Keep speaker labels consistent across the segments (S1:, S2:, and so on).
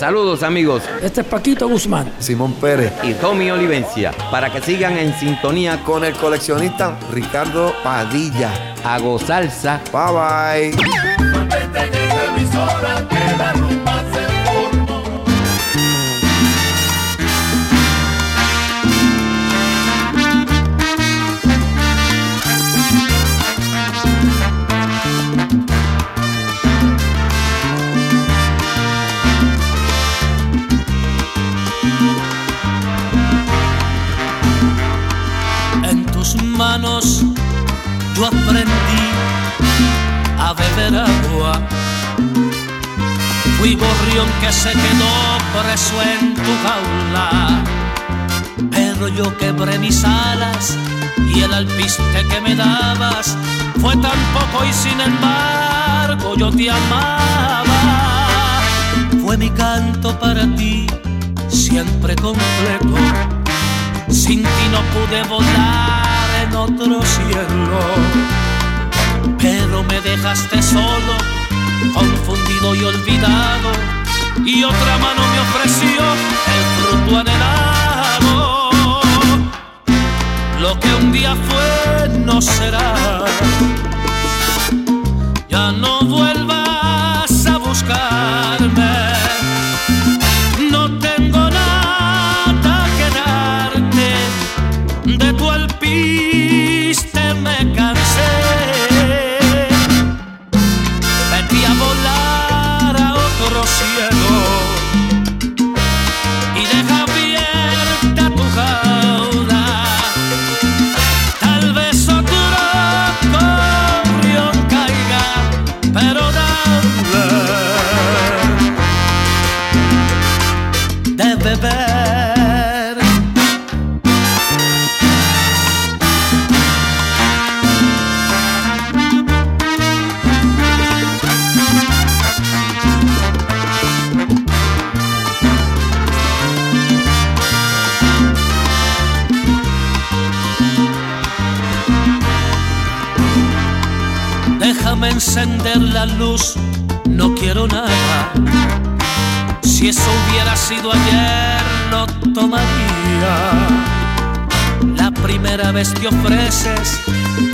S1: Saludos amigos.
S2: Este es Paquito Guzmán.
S3: Simón Pérez.
S1: Y Tommy Olivencia. Para que sigan en sintonía
S3: con el coleccionista Ricardo Padilla.
S1: Hago salsa.
S3: Bye bye.
S4: Yo aprendí a beber agua. Fui gorrión que se quedó preso en tu jaula. Pero yo quebré mis alas y el alpiste que me dabas fue tan poco y sin embargo yo te amaba. Fue mi canto para ti, siempre completo. Sin ti no pude volar otro cielo. Pero me dejaste solo, confundido y olvidado. Y otra mano me ofreció el fruto anhelado. Lo que un día fue no será. Ya no vuelvas sido ayer, lo tomaría. La primera vez te ofreces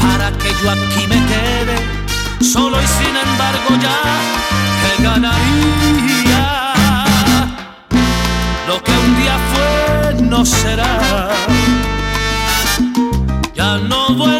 S4: para que yo aquí me quede, solo y sin embargo ya te ganaría. Lo que un día fue no será. Ya no vuelvas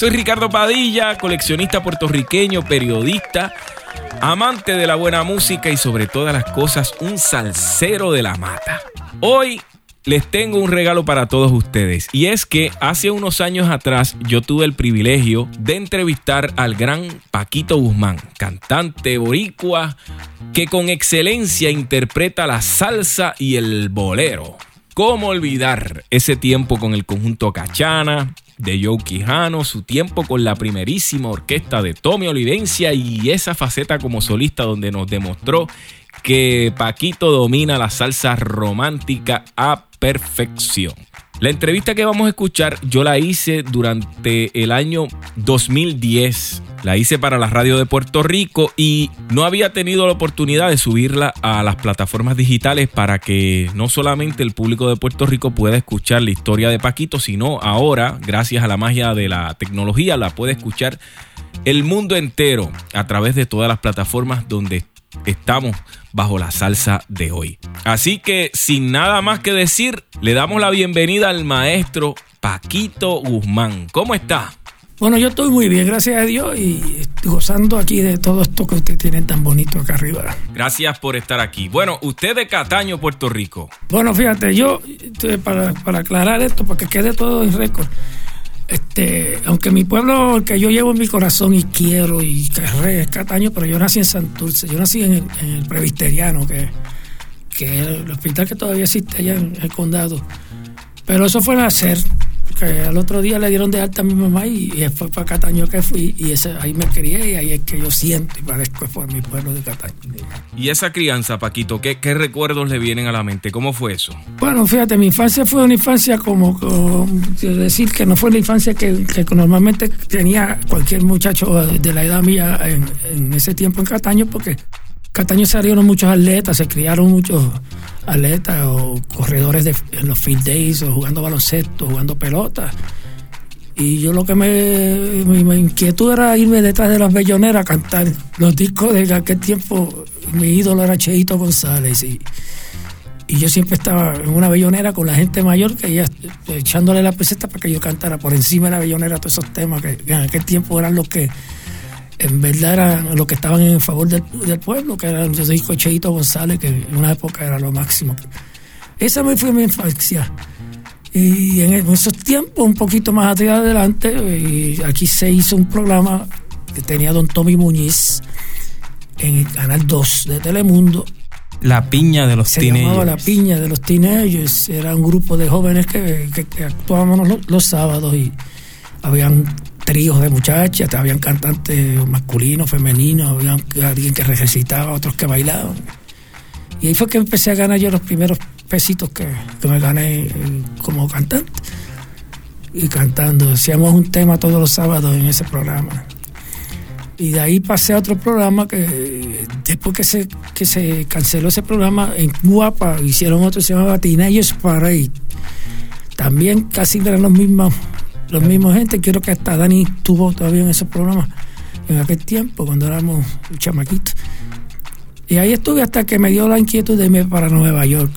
S2: soy Ricardo Padilla, coleccionista puertorriqueño, periodista, amante de la buena música y sobre todas las cosas un salsero de la mata. Hoy les tengo un regalo para todos ustedes y es que hace unos años atrás yo tuve el privilegio de entrevistar al gran Paquito Guzmán, cantante boricua que con excelencia interpreta la salsa y el bolero. ¿Cómo olvidar ese tiempo con el conjunto Cachana, de Joe Quijano, su tiempo con la primerísima orquesta de Tommy Olivencia y esa faceta como solista donde nos demostró que Paquito domina la salsa romántica a perfección. La entrevista que vamos a escuchar yo la hice durante el año 2010. La hice para la radio de Puerto Rico y no había tenido la oportunidad de subirla a las plataformas digitales para que no solamente el público de Puerto Rico pueda escuchar la historia de Paquito, sino ahora, gracias a la magia de la tecnología, la puede escuchar el mundo entero a través de todas las plataformas donde estamos bajo la salsa de hoy. Así que sin nada más que decir, le damos la bienvenida al maestro Paquito Guzmán. ¿Cómo está?
S5: Bueno, yo estoy muy bien, gracias a Dios, y gozando aquí de todo esto que usted tiene tan bonito acá arriba.
S2: Gracias por estar aquí. Bueno, usted de Cataño, Puerto Rico.
S5: Bueno, fíjate, yo, para, para aclarar esto, porque quede todo en récord, este, aunque mi pueblo, que yo llevo en mi corazón y quiero y que es Cataño, pero yo nací en Santurce, yo nací en el, en Previsteriano, que, que es el hospital que todavía existe allá en el condado. Pero eso fue nacer, que al otro día le dieron de alta a mi mamá y, fue para Cataño que fui y ese, ahí me crié y ahí es que yo siento y parezco por mi pueblo de Cataño.
S2: ¿Y esa crianza, Paquito, qué, qué recuerdos le vienen a la mente? ¿Cómo fue eso?
S5: Bueno, fíjate, mi infancia fue una infancia como, decir que no fue la infancia que, normalmente tenía cualquier muchacho de la edad mía en, en ese tiempo en Cataño porque Cataño salieron muchos atletas, se criaron muchos atletas o corredores de, en los field days o jugando baloncesto, jugando pelota. Y yo lo que me, mi, inquietud era irme detrás de las belloneras a cantar los discos de aquel tiempo. Mi ídolo era Cheito González y, y yo siempre estaba en una bellonera con la gente mayor que ella echándole la peseta para que yo cantara por encima de la bellonera todos esos temas que en aquel tiempo eran los que en verdad eran los que estaban en favor del, pueblo, que eran soy Cheito González, que en una época era lo máximo. Esa me fue mi infancia. Y en esos tiempos, un poquito más adelante, aquí se hizo un programa que tenía don Tommy Muñiz en el canal 2 de Telemundo.
S2: La piña de los
S5: se llamaba La piña de los teenagers. Era un grupo de jóvenes que, actuábamos los, los sábados y habían tríos de muchachas, habían cantantes masculinos, femeninos, había alguien que recitaba, otros que bailaban. Y ahí fue que empecé a ganar yo los primeros pesitos que, me gané eh, como cantante. Y cantando, hacíamos un tema todos los sábados en ese programa. Y de ahí pasé a otro programa que después que se, que se canceló ese programa, en Guapa hicieron otro, se llamaba Teenagers Parade. También casi eran los mismos los mismos gente. Quiero que hasta Dani estuvo todavía en ese programa en aquel tiempo, cuando éramos chamaquitos. Y ahí estuve hasta que me dio la inquietud de irme para Nueva York.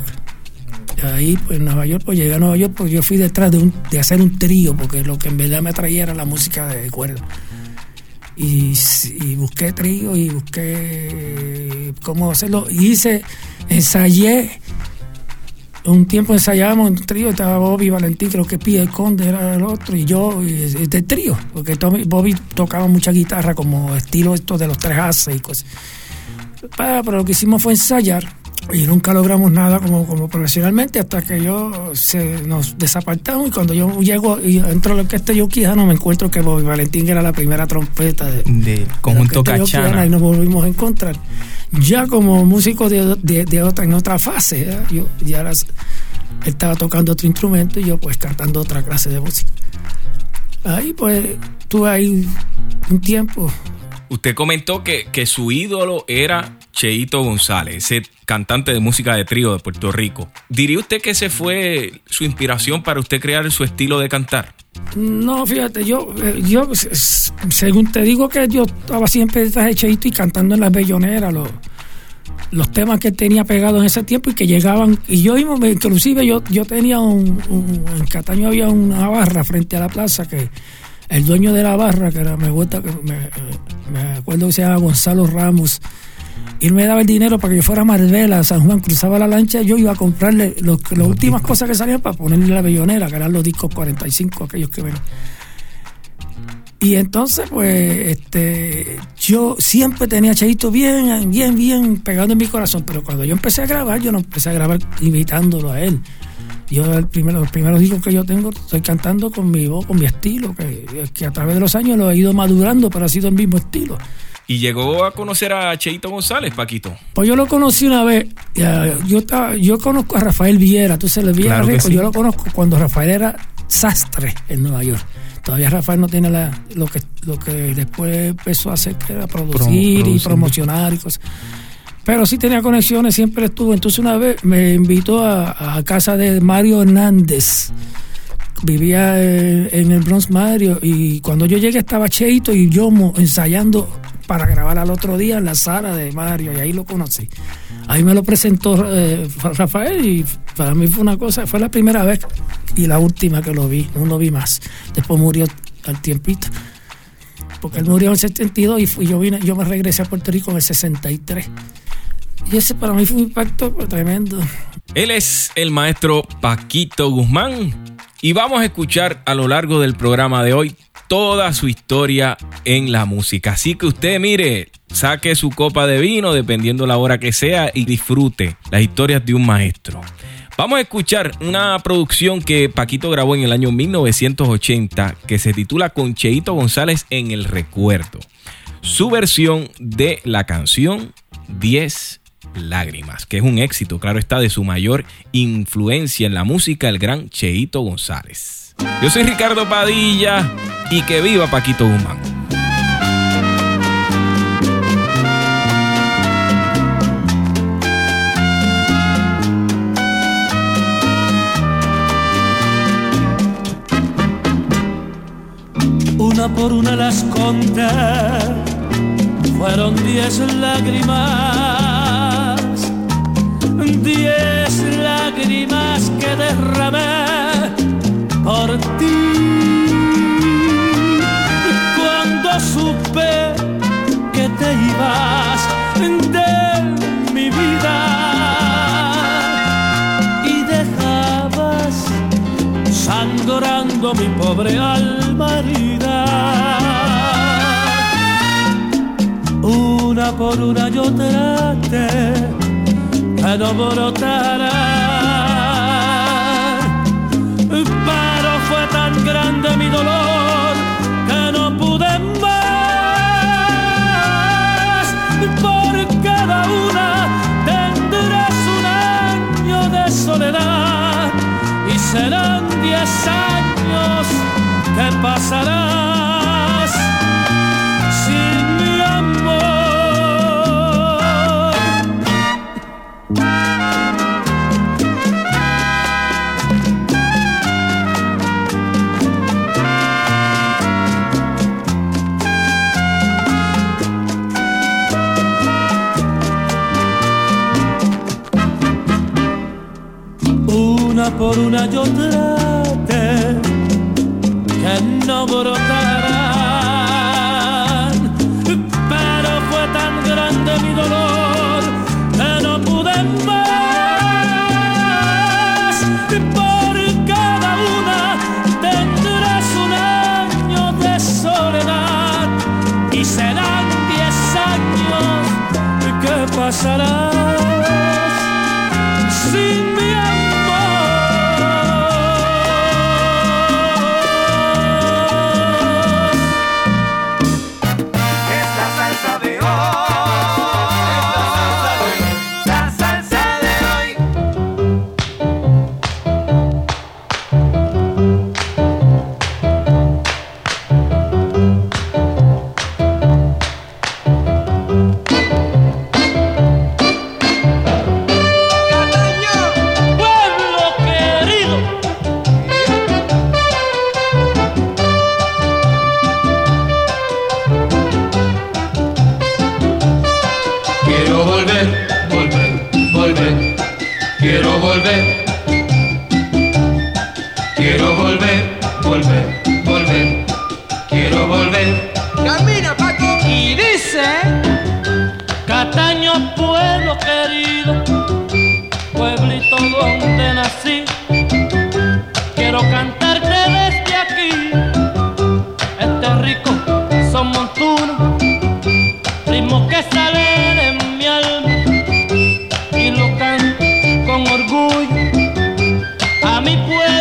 S5: Ahí, pues en Nueva York, pues llegué a Nueva York porque yo fui detrás de hacer un trío, porque lo que en verdad me atraía era la música de cuerda. Y, y, busqué trío y busqué cómo hacerlo. Y hice, ensayé un tiempo ensayábamos en trío, estaba Bobby Valentín, creo que el Conde era el otro, y yo, y de trío, porque Bobby tocaba mucha guitarra, como estilo esto de los tres haces y cosas. Pero lo que hicimos fue ensayar, y nunca logramos nada como, como profesionalmente, hasta que yo se, nos desapartamos, y cuando yo llego y entro a la orquesta yo no me encuentro que Bobby Valentín era la primera trompeta de,
S2: del conjunto Cachana.
S5: Y nos volvimos a encontrar ya como músico de, de, otra, en otra fase, yo ya estaba tocando otro instrumento y yo pues cantando otra clase de música. Ahí pues tuve ahí un tiempo.
S2: Usted comentó que, que su ídolo era Cheito González, ese cantante de música de trío de Puerto Rico. ¿Diría usted que ese fue su inspiración para usted crear su estilo de cantar?
S5: No, fíjate, yo, eh, yo según te digo que yo estaba siempre detrás de Cheito y cantando en las belloneras, los, los temas que tenía pegados en ese tiempo y que llegaban. Y yo inclusive yo, yo tenía un, En Cataño había una barra frente a la plaza que el dueño de la barra, que era, me, gusta, me, me acuerdo que se llama Gonzalo Ramos, y él me daba el dinero para que yo fuera a Marbella, a San Juan, cruzaba la lancha, yo iba a comprarle los- las últimas cosas que salían para ponerle la bellonera, que eran los discos 45, aquellos que ven. Y entonces, pues, este, yo siempre tenía Cheito bien, bien, bien pegado en mi corazón, pero cuando yo empecé a grabar, yo no empecé a grabar imitándolo a él. Yo, el primero, los primeros discos que yo tengo, estoy cantando con mi voz, con mi estilo, que, que a través de los años lo he ido madurando, pero ha sido el mismo estilo.
S2: Y llegó a conocer a Cheito González, Paquito.
S5: Pues yo lo conocí una vez. Yo estaba, yo conozco a Rafael Viera. Tú se le Viera
S2: Claro sí.
S5: Yo lo conozco cuando Rafael era sastre en Nueva York. Todavía Rafael no tiene la, lo que lo que después empezó a hacer, que era producir y promocionar y cosas. Pero sí tenía conexiones, siempre estuvo. Entonces una vez me invitó a, a casa de Mario Hernández. Vivía eh, en el Bronx Mario y cuando yo llegué estaba Cheito y yo mo- ensayando para grabar al otro día en la sala de Mario y ahí lo conocí. Ahí me lo presentó eh, Rafael y para mí fue una cosa, fue la primera vez y la última que lo vi, no lo vi más. Después murió al tiempito. Porque él murió en el 72 y fui- yo vine, yo me regresé a Puerto Rico en el 63. Y ese para mí fue un impacto tremendo.
S2: Él es el maestro Paquito Guzmán y vamos a escuchar a lo largo del programa de hoy toda su historia en la música. Así que usted mire, saque su copa de vino dependiendo la hora que sea y disfrute las historias de un maestro. Vamos a escuchar una producción que Paquito grabó en el año 1980 que se titula Con Cheito González en el recuerdo. Su versión de la canción 10 lágrimas, que es un éxito, claro está, de su mayor influencia en la música, el gran Cheito González. Yo soy Ricardo Padilla y que viva Paquito Guzmán.
S4: una por una las conté, fueron diez lágrimas, Cuando supe que te ibas de mi vida y dejabas sangrando mi pobre alma herida. Una por una yo traté que no serán diez años que pasarás Por una yo traté que no brotaran, pero fue tan grande mi dolor que no pude más. Por cada una tendrás un año de soledad y serán diez años que pasarás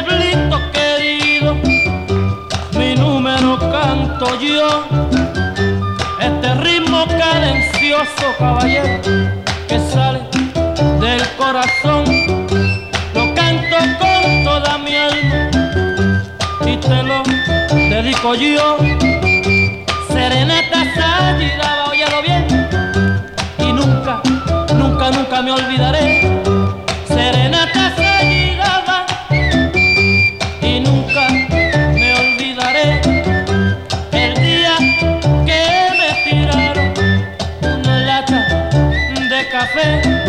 S4: pueblito querido, mi número canto yo. Este ritmo cadencioso, caballero, que sale del corazón, lo canto con toda mi alma y te lo dedico yo. Serenata Sayidaba, óyelo bien, y nunca, nunca, nunca me olvidaré. Café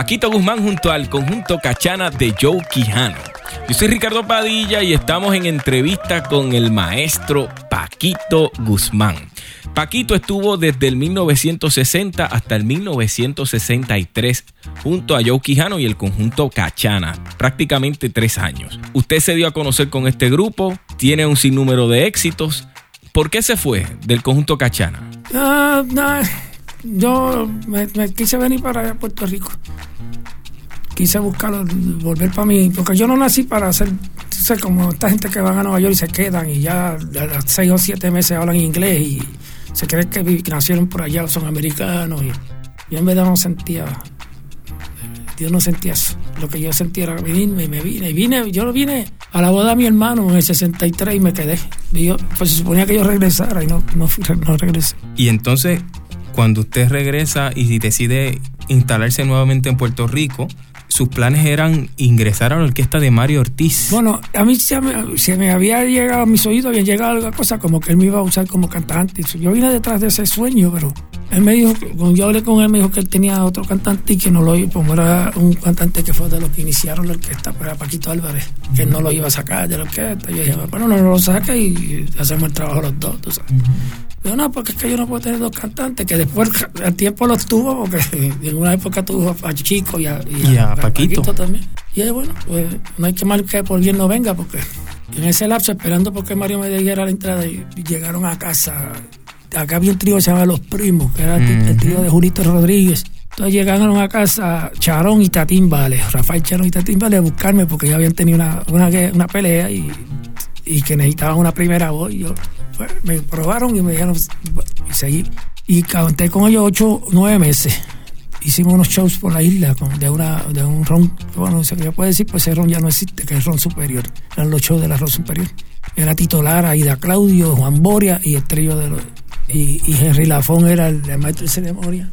S2: Paquito Guzmán junto al conjunto Cachana de Joe Quijano. Yo soy Ricardo Padilla y estamos en entrevista con el maestro Paquito Guzmán. Paquito estuvo desde el 1960 hasta el 1963 junto a Joe Quijano y el conjunto Cachana, prácticamente tres años. Usted se dio a conocer con este grupo, tiene un sinnúmero de éxitos. ¿Por qué se fue del conjunto Cachana?
S5: Ah, no, yo me, quise venir para Puerto Rico. Quise buscar, volver para mí, porque yo no nací para tú sabes, como esta gente que van a Nueva York y se quedan y ya a los seis o siete meses hablan inglés y se vi- que nacieron por allá, son americanos. Y yo en verdad no sentía, yo no sentía eso. Lo que yo sentía era venirme y me vine. Y vine, yo vine a la boda de mi hermano en el 63 y me quedé. Y yo, pues se suponía que yo regresara y no, no, fui- no regresé.
S6: Y entonces, cuando usted regresa y decide instalarse nuevamente en Puerto Rico, sus planes eran ingresar a la orquesta de Mario Ortiz.
S5: Bueno, a mí se me, se me había llegado a mis oídos, había llegado alguna cosa como que él me iba a usar como cantante. Yo vine detrás de ese sueño, pero él me dijo, cuando yo hablé con él, me dijo que él tenía otro cantante y que no lo iba, como era un cantante que fue de los que iniciaron la orquesta, pues era Paquito Álvarez, que él no lo iba a sacar de la orquesta. Yo dije, bueno, no, no lo saque y hacemos el trabajo los dos, tú sabes. Yo no, porque es que yo no puedo tener dos cantantes, que después el tiempo los tuvo, porque en una época tuvo a Chico y a,
S6: Y a Paquito.
S5: también. Y ahí, bueno, pues no hay que mal que por bien no venga, porque en ese lapso, esperando porque Mario me diera la entrada, y llegaron a casa. Acá había un trío que se llama Los Primos, que era el, el trío de Julito Rodríguez. Entonces llegaron a casa Charón y Tatín Vale, Rafael Charón y Tatín Vale a buscarme porque ya habían tenido una, una, una pelea y, y que necesitaban una primera voz. Y yo, me probaron y me dijeron, y seguí. Y canté con ellos ocho, nueve meses. Hicimos unos shows por la isla con- de, una, de un ron, bueno, se puede decir, pues ese ron ya no existe, que es ron superior. Eran los shows de la ron superior. Era Tito Lara, Ida Claudio, Juan Boria y el trío de los. Y, Henry Lafón era el, el maestro de ceremonia.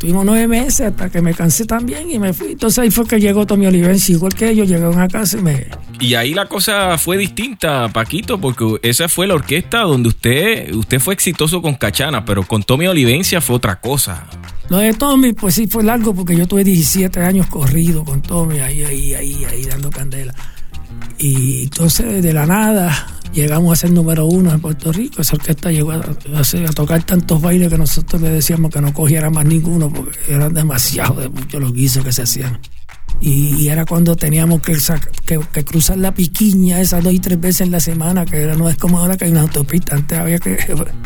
S5: Estuvimos nueve meses hasta que me cansé también y me fui. Entonces ahí fue que llegó Tommy Olivencia, igual que ellos, llegaron a casa y me...
S2: Y ahí la cosa fue distinta, Paquito, porque esa fue la orquesta donde usted, usted fue exitoso con Cachana, pero con Tommy Olivencia fue otra cosa.
S5: Lo de Tommy, pues sí fue largo porque yo tuve 17 años corrido con Tommy, ahí, ahí, ahí, ahí, dando candela. Y entonces de la nada llegamos a ser número uno en Puerto Rico. Esa orquesta llegó a, tocar tantos bailes que nosotros le decíamos que no cogiera más ninguno porque eran demasiado de muchos los guisos que se hacían. Y, era cuando teníamos que, cruzar la piquiña esas dos y tres veces en la semana, que era, no es como ahora que hay una autopista. Antes había que.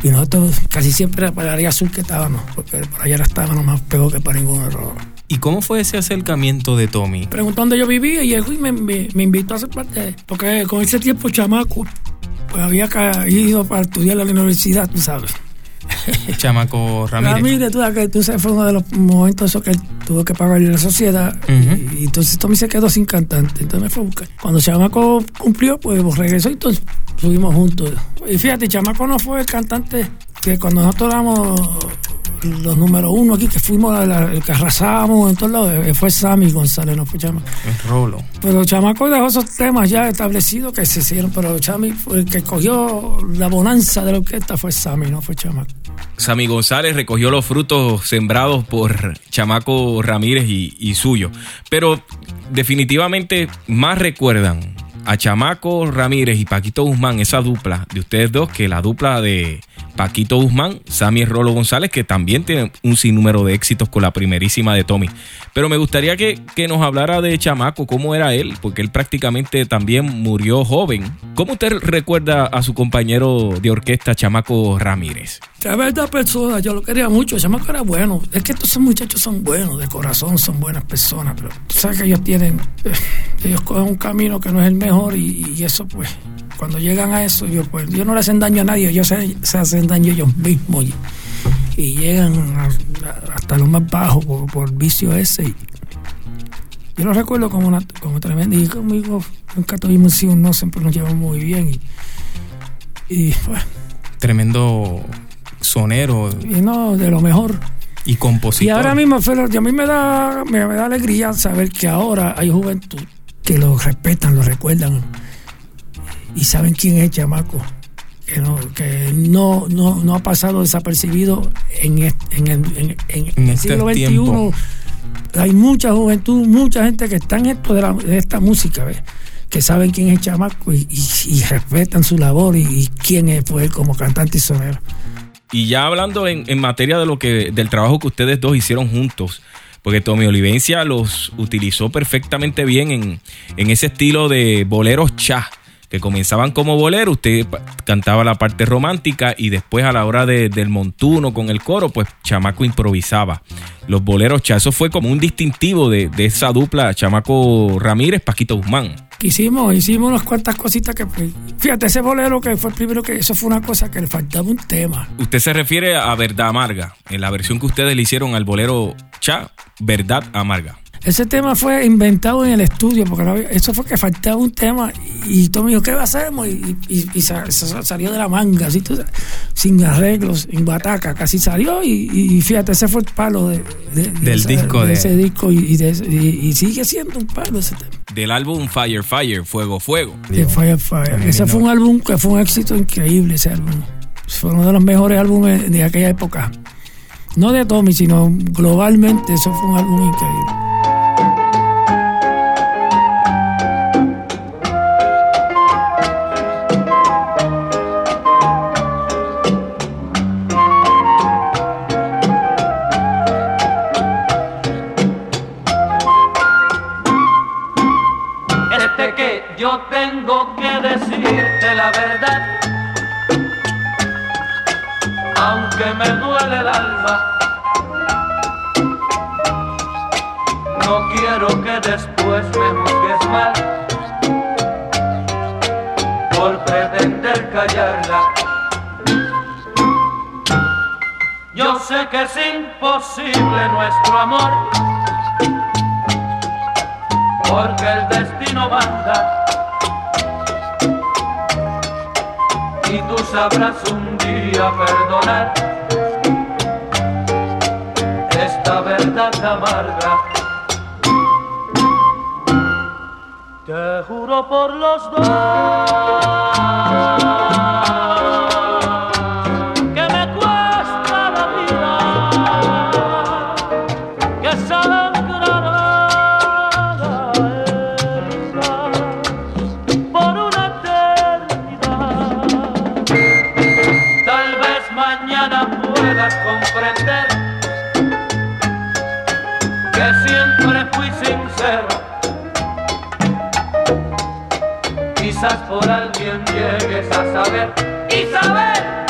S5: Y nosotros casi siempre era para el área sur que estábamos, porque por allá estábamos más pegado que para ningún otro.
S6: ¿Y cómo fue ese acercamiento de Tommy?
S5: Preguntó dónde yo vivía y y me, me- me invitó a ser parte. de- Porque con ese tiempo, chamaco, pues había ido para estudiar a la universidad, tú sabes.
S6: Chamaco Ramírez.
S5: Ramírez, tú, sabes que tú sabes, fue uno de los momentos esos que él tuvo que pagarle a la sociedad. Y entonces Tommy se quedó sin cantante. Entonces me fue a buscar. Cuando Chamaco cumplió, pues regresó y entonces subimos juntos. Y fíjate, Chamaco no fue el cantante que cuando nosotros éramos los número uno aquí, que fuimos la- el que arrasábamos en todos lados, eh, fue Sammy González, no fue Chamaco.
S6: El rolo.
S5: Pero Chamaco dejó esos temas ya establecidos que se hicieron, pero Chami fue el que cogió la bonanza de la orquesta fue Sammy, no fue Chamaco.
S2: Sammy González recogió los frutos sembrados por Chamaco Ramírez y, y suyo. Pero definitivamente más recuerdan a Chamaco Ramírez y Paquito Guzmán, esa dupla de ustedes dos, que la dupla de Paquito Guzmán, Sammy Rolo González, que también tiene un sinnúmero de éxitos con la primerísima de Tommy. Pero me gustaría que, que nos hablara de Chamaco, cómo era él, porque él prácticamente también murió joven. ¿Cómo usted recuerda a su compañero de orquesta, Chamaco Ramírez?
S5: Tremenda persona, yo lo quería mucho, Chamaco era bueno. Es que estos muchachos son buenos, de corazón son buenas personas, pero sabes que ellos tienen, ellos cogen un camino que no es el mejor y, y eso pues, cuando llegan a eso, yo pues, ellos no le hacen daño a nadie, ellos se, se hacen daño ellos mismos y, y llegan a- a- hasta lo más bajo por, por vicio ese. Y, yo lo recuerdo como una como tremenda y conmigo nunca tuvimos sí no, siempre nos llevamos muy bien y, y pues,
S6: Tremendo sonero
S5: y no, de lo mejor.
S6: y compositor.
S5: Y ahora mismo, Felo, a mí me da, me, me da alegría saber que ahora hay juventud que lo respetan, lo recuerdan y saben quién es el chamaco. Que no, que no, no, no ha pasado desapercibido en, est- en, el, en, en-
S6: En
S5: el
S6: este
S5: siglo XXI.
S6: tiempo.
S5: Hay mucha juventud, mucha gente que está en esto de, la- de esta música, ¿ves? que saben quién es el chamaco y, y- y respetan su labor y, y quién es, fue él como cantante y sonero.
S2: Y ya hablando en, en materia de lo que, del trabajo que ustedes dos hicieron juntos, porque Tommy Olivencia los utilizó perfectamente bien en, en ese estilo de boleros cha, que comenzaban como bolero, usted cantaba la parte romántica y después a la hora de- del montuno con el coro, pues Chamaco improvisaba. Los boleros cha, eso fue como un distintivo de, de esa dupla Chamaco Ramírez, Paquito Guzmán.
S5: Hicimos, hicimos unas cuantas cositas que, fíjate, ese bolero que fue el primero que, eso fue una cosa que le faltaba un tema.
S2: Usted se refiere a Verdad Amarga, en la versión que ustedes le hicieron al bolero cha, Verdad Amarga.
S5: Ese tema fue inventado en el estudio, porque no había- eso fue que faltaba un tema y Tommy dijo, ¿qué hacemos? Y, y- y sa- sa- salió de la manga, así, tú sin arreglos, en bataca, casi salió y, y fíjate, ese fue el palo de, de- de
S6: Del
S5: esa-
S6: disco
S5: de
S6: de-
S5: ese disco y, sigue siendo un palo ese tema.
S2: del álbum Fire Fire, Fuego Fuego.
S5: de Fire Fire. Ese fue un álbum que fue un éxito increíble, ese álbum. Fue uno de los mejores álbumes de aquella época. No de Tommy, sino globalmente, eso fue un álbum increíble.
S3: No quiero que después me juzgues mal por pretender callarla. Yo sé que es imposible nuestro amor porque el destino manda. Y tú sabrás un día perdonar. Es
S4: esta verdad amarga. Te juro por los dos a saber y saber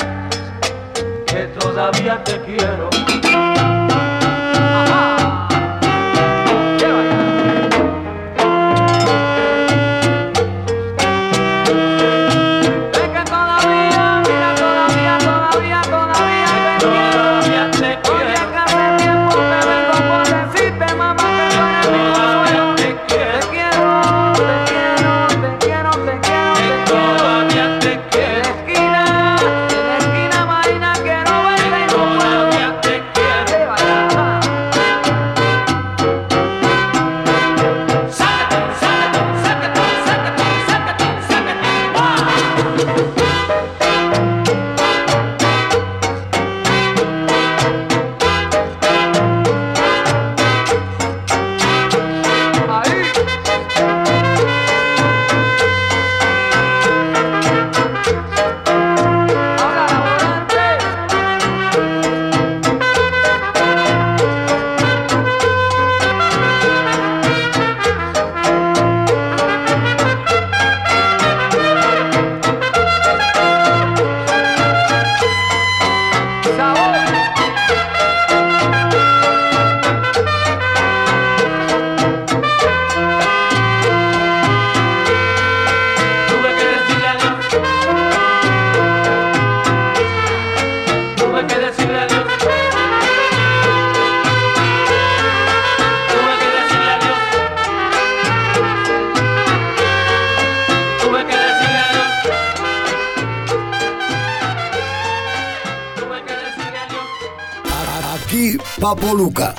S4: que todavía te quiero.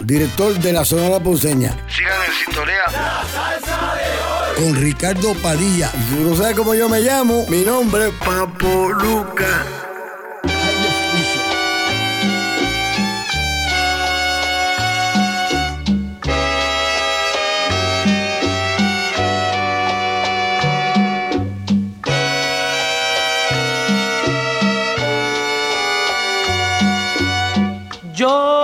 S7: Director de la Sonora Ponceña.
S8: Sigan en sintonía.
S7: Con Ricardo Padilla. Si no sabe cómo yo me llamo, mi nombre es Papo Luca.
S4: Yo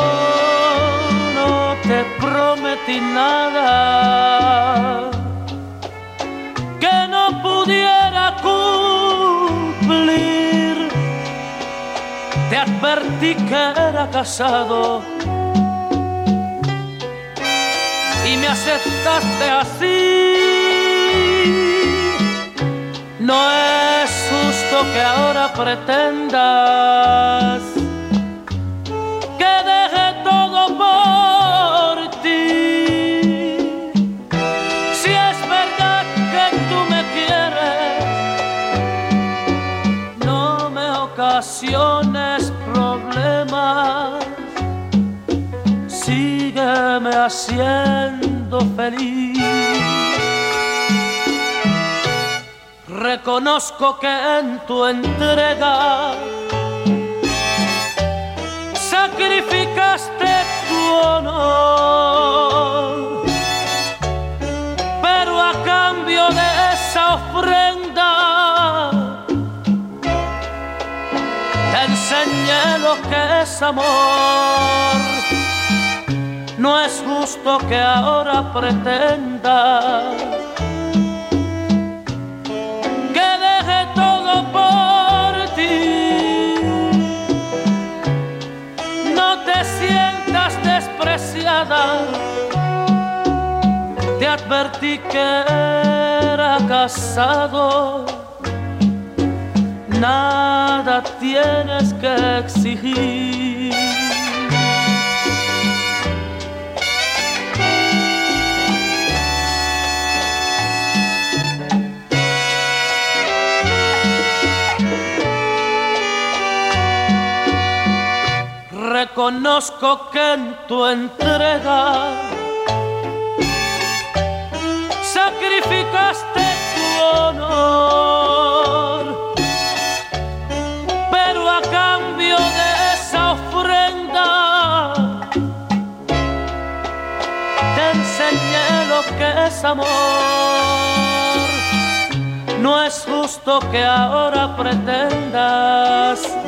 S4: prometí nada que no pudiera cumplir. Te advertí que era casado y me aceptaste así. No es justo que ahora pretendas Sígueme haciendo feliz. Reconozco que en tu entrega sacrificaste tu honor, pero a cambio de esa ofrenda te enseñé lo que es amor. No es justo que ahora pretendas que deje todo por ti. No te sientas despreciada. Te advertí que era casado. Nada tienes que exigir. Reconozco que en tu entrega sacrificaste tu honor, pero a cambio de esa ofrenda te enseñé lo que es amor. No es justo que ahora pretendas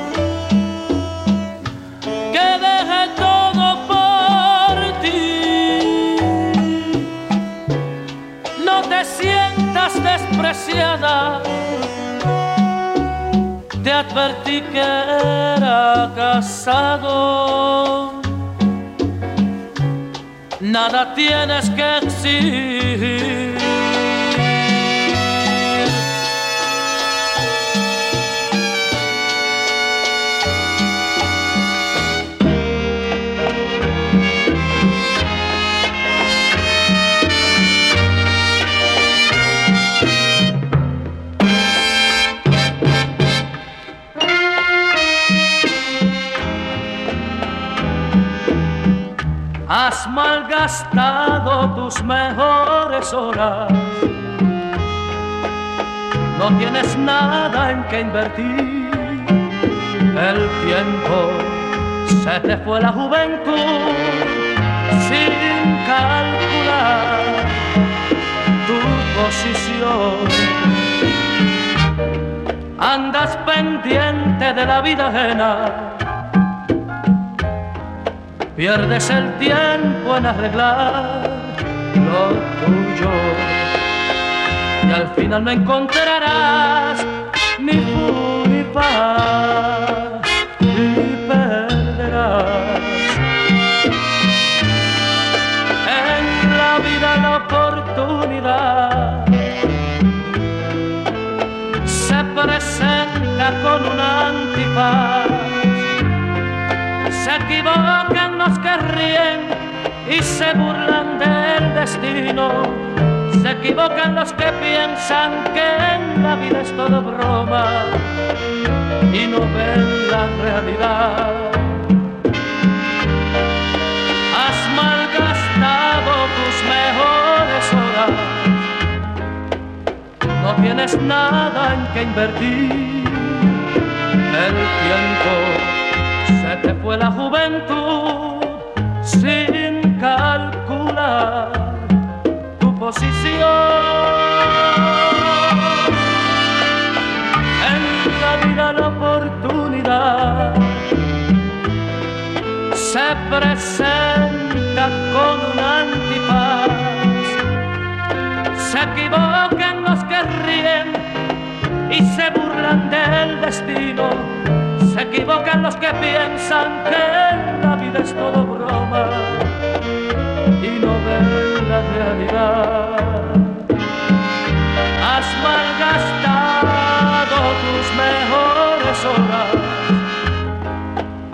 S4: Te advertí que era casado. Nada tienes que exigir. Malgastado tus mejores horas. No tienes nada en que invertir. El tiempo se te fue la juventud sin calcular tu posición. Andas pendiente de la vida ajena pierdes el tiempo en arreglar lo tuyo. Y al final no encontrarás ni fu ni paz y perderás en la vida la oportunidad se presenta con un antifaz. Se equivocan los que ríen y se burlan del destino. Se equivocan los que piensan que en la vida es todo broma y no ven la realidad. Has malgastado tus mejores horas. No tienes nada en que invertir. El tiempo se te fue la juventud sin calcular tu posición. En la vida la oportunidad se presenta con un antifaz. Se equivocan los que ríen y se burlan del destino se equivocan los que piensan que la vida es todo Has malgastado tus mejores horas,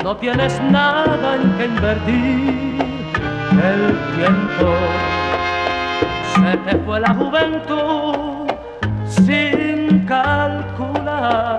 S4: no tienes nada en que invertir. El tiempo se te fue la juventud sin calcular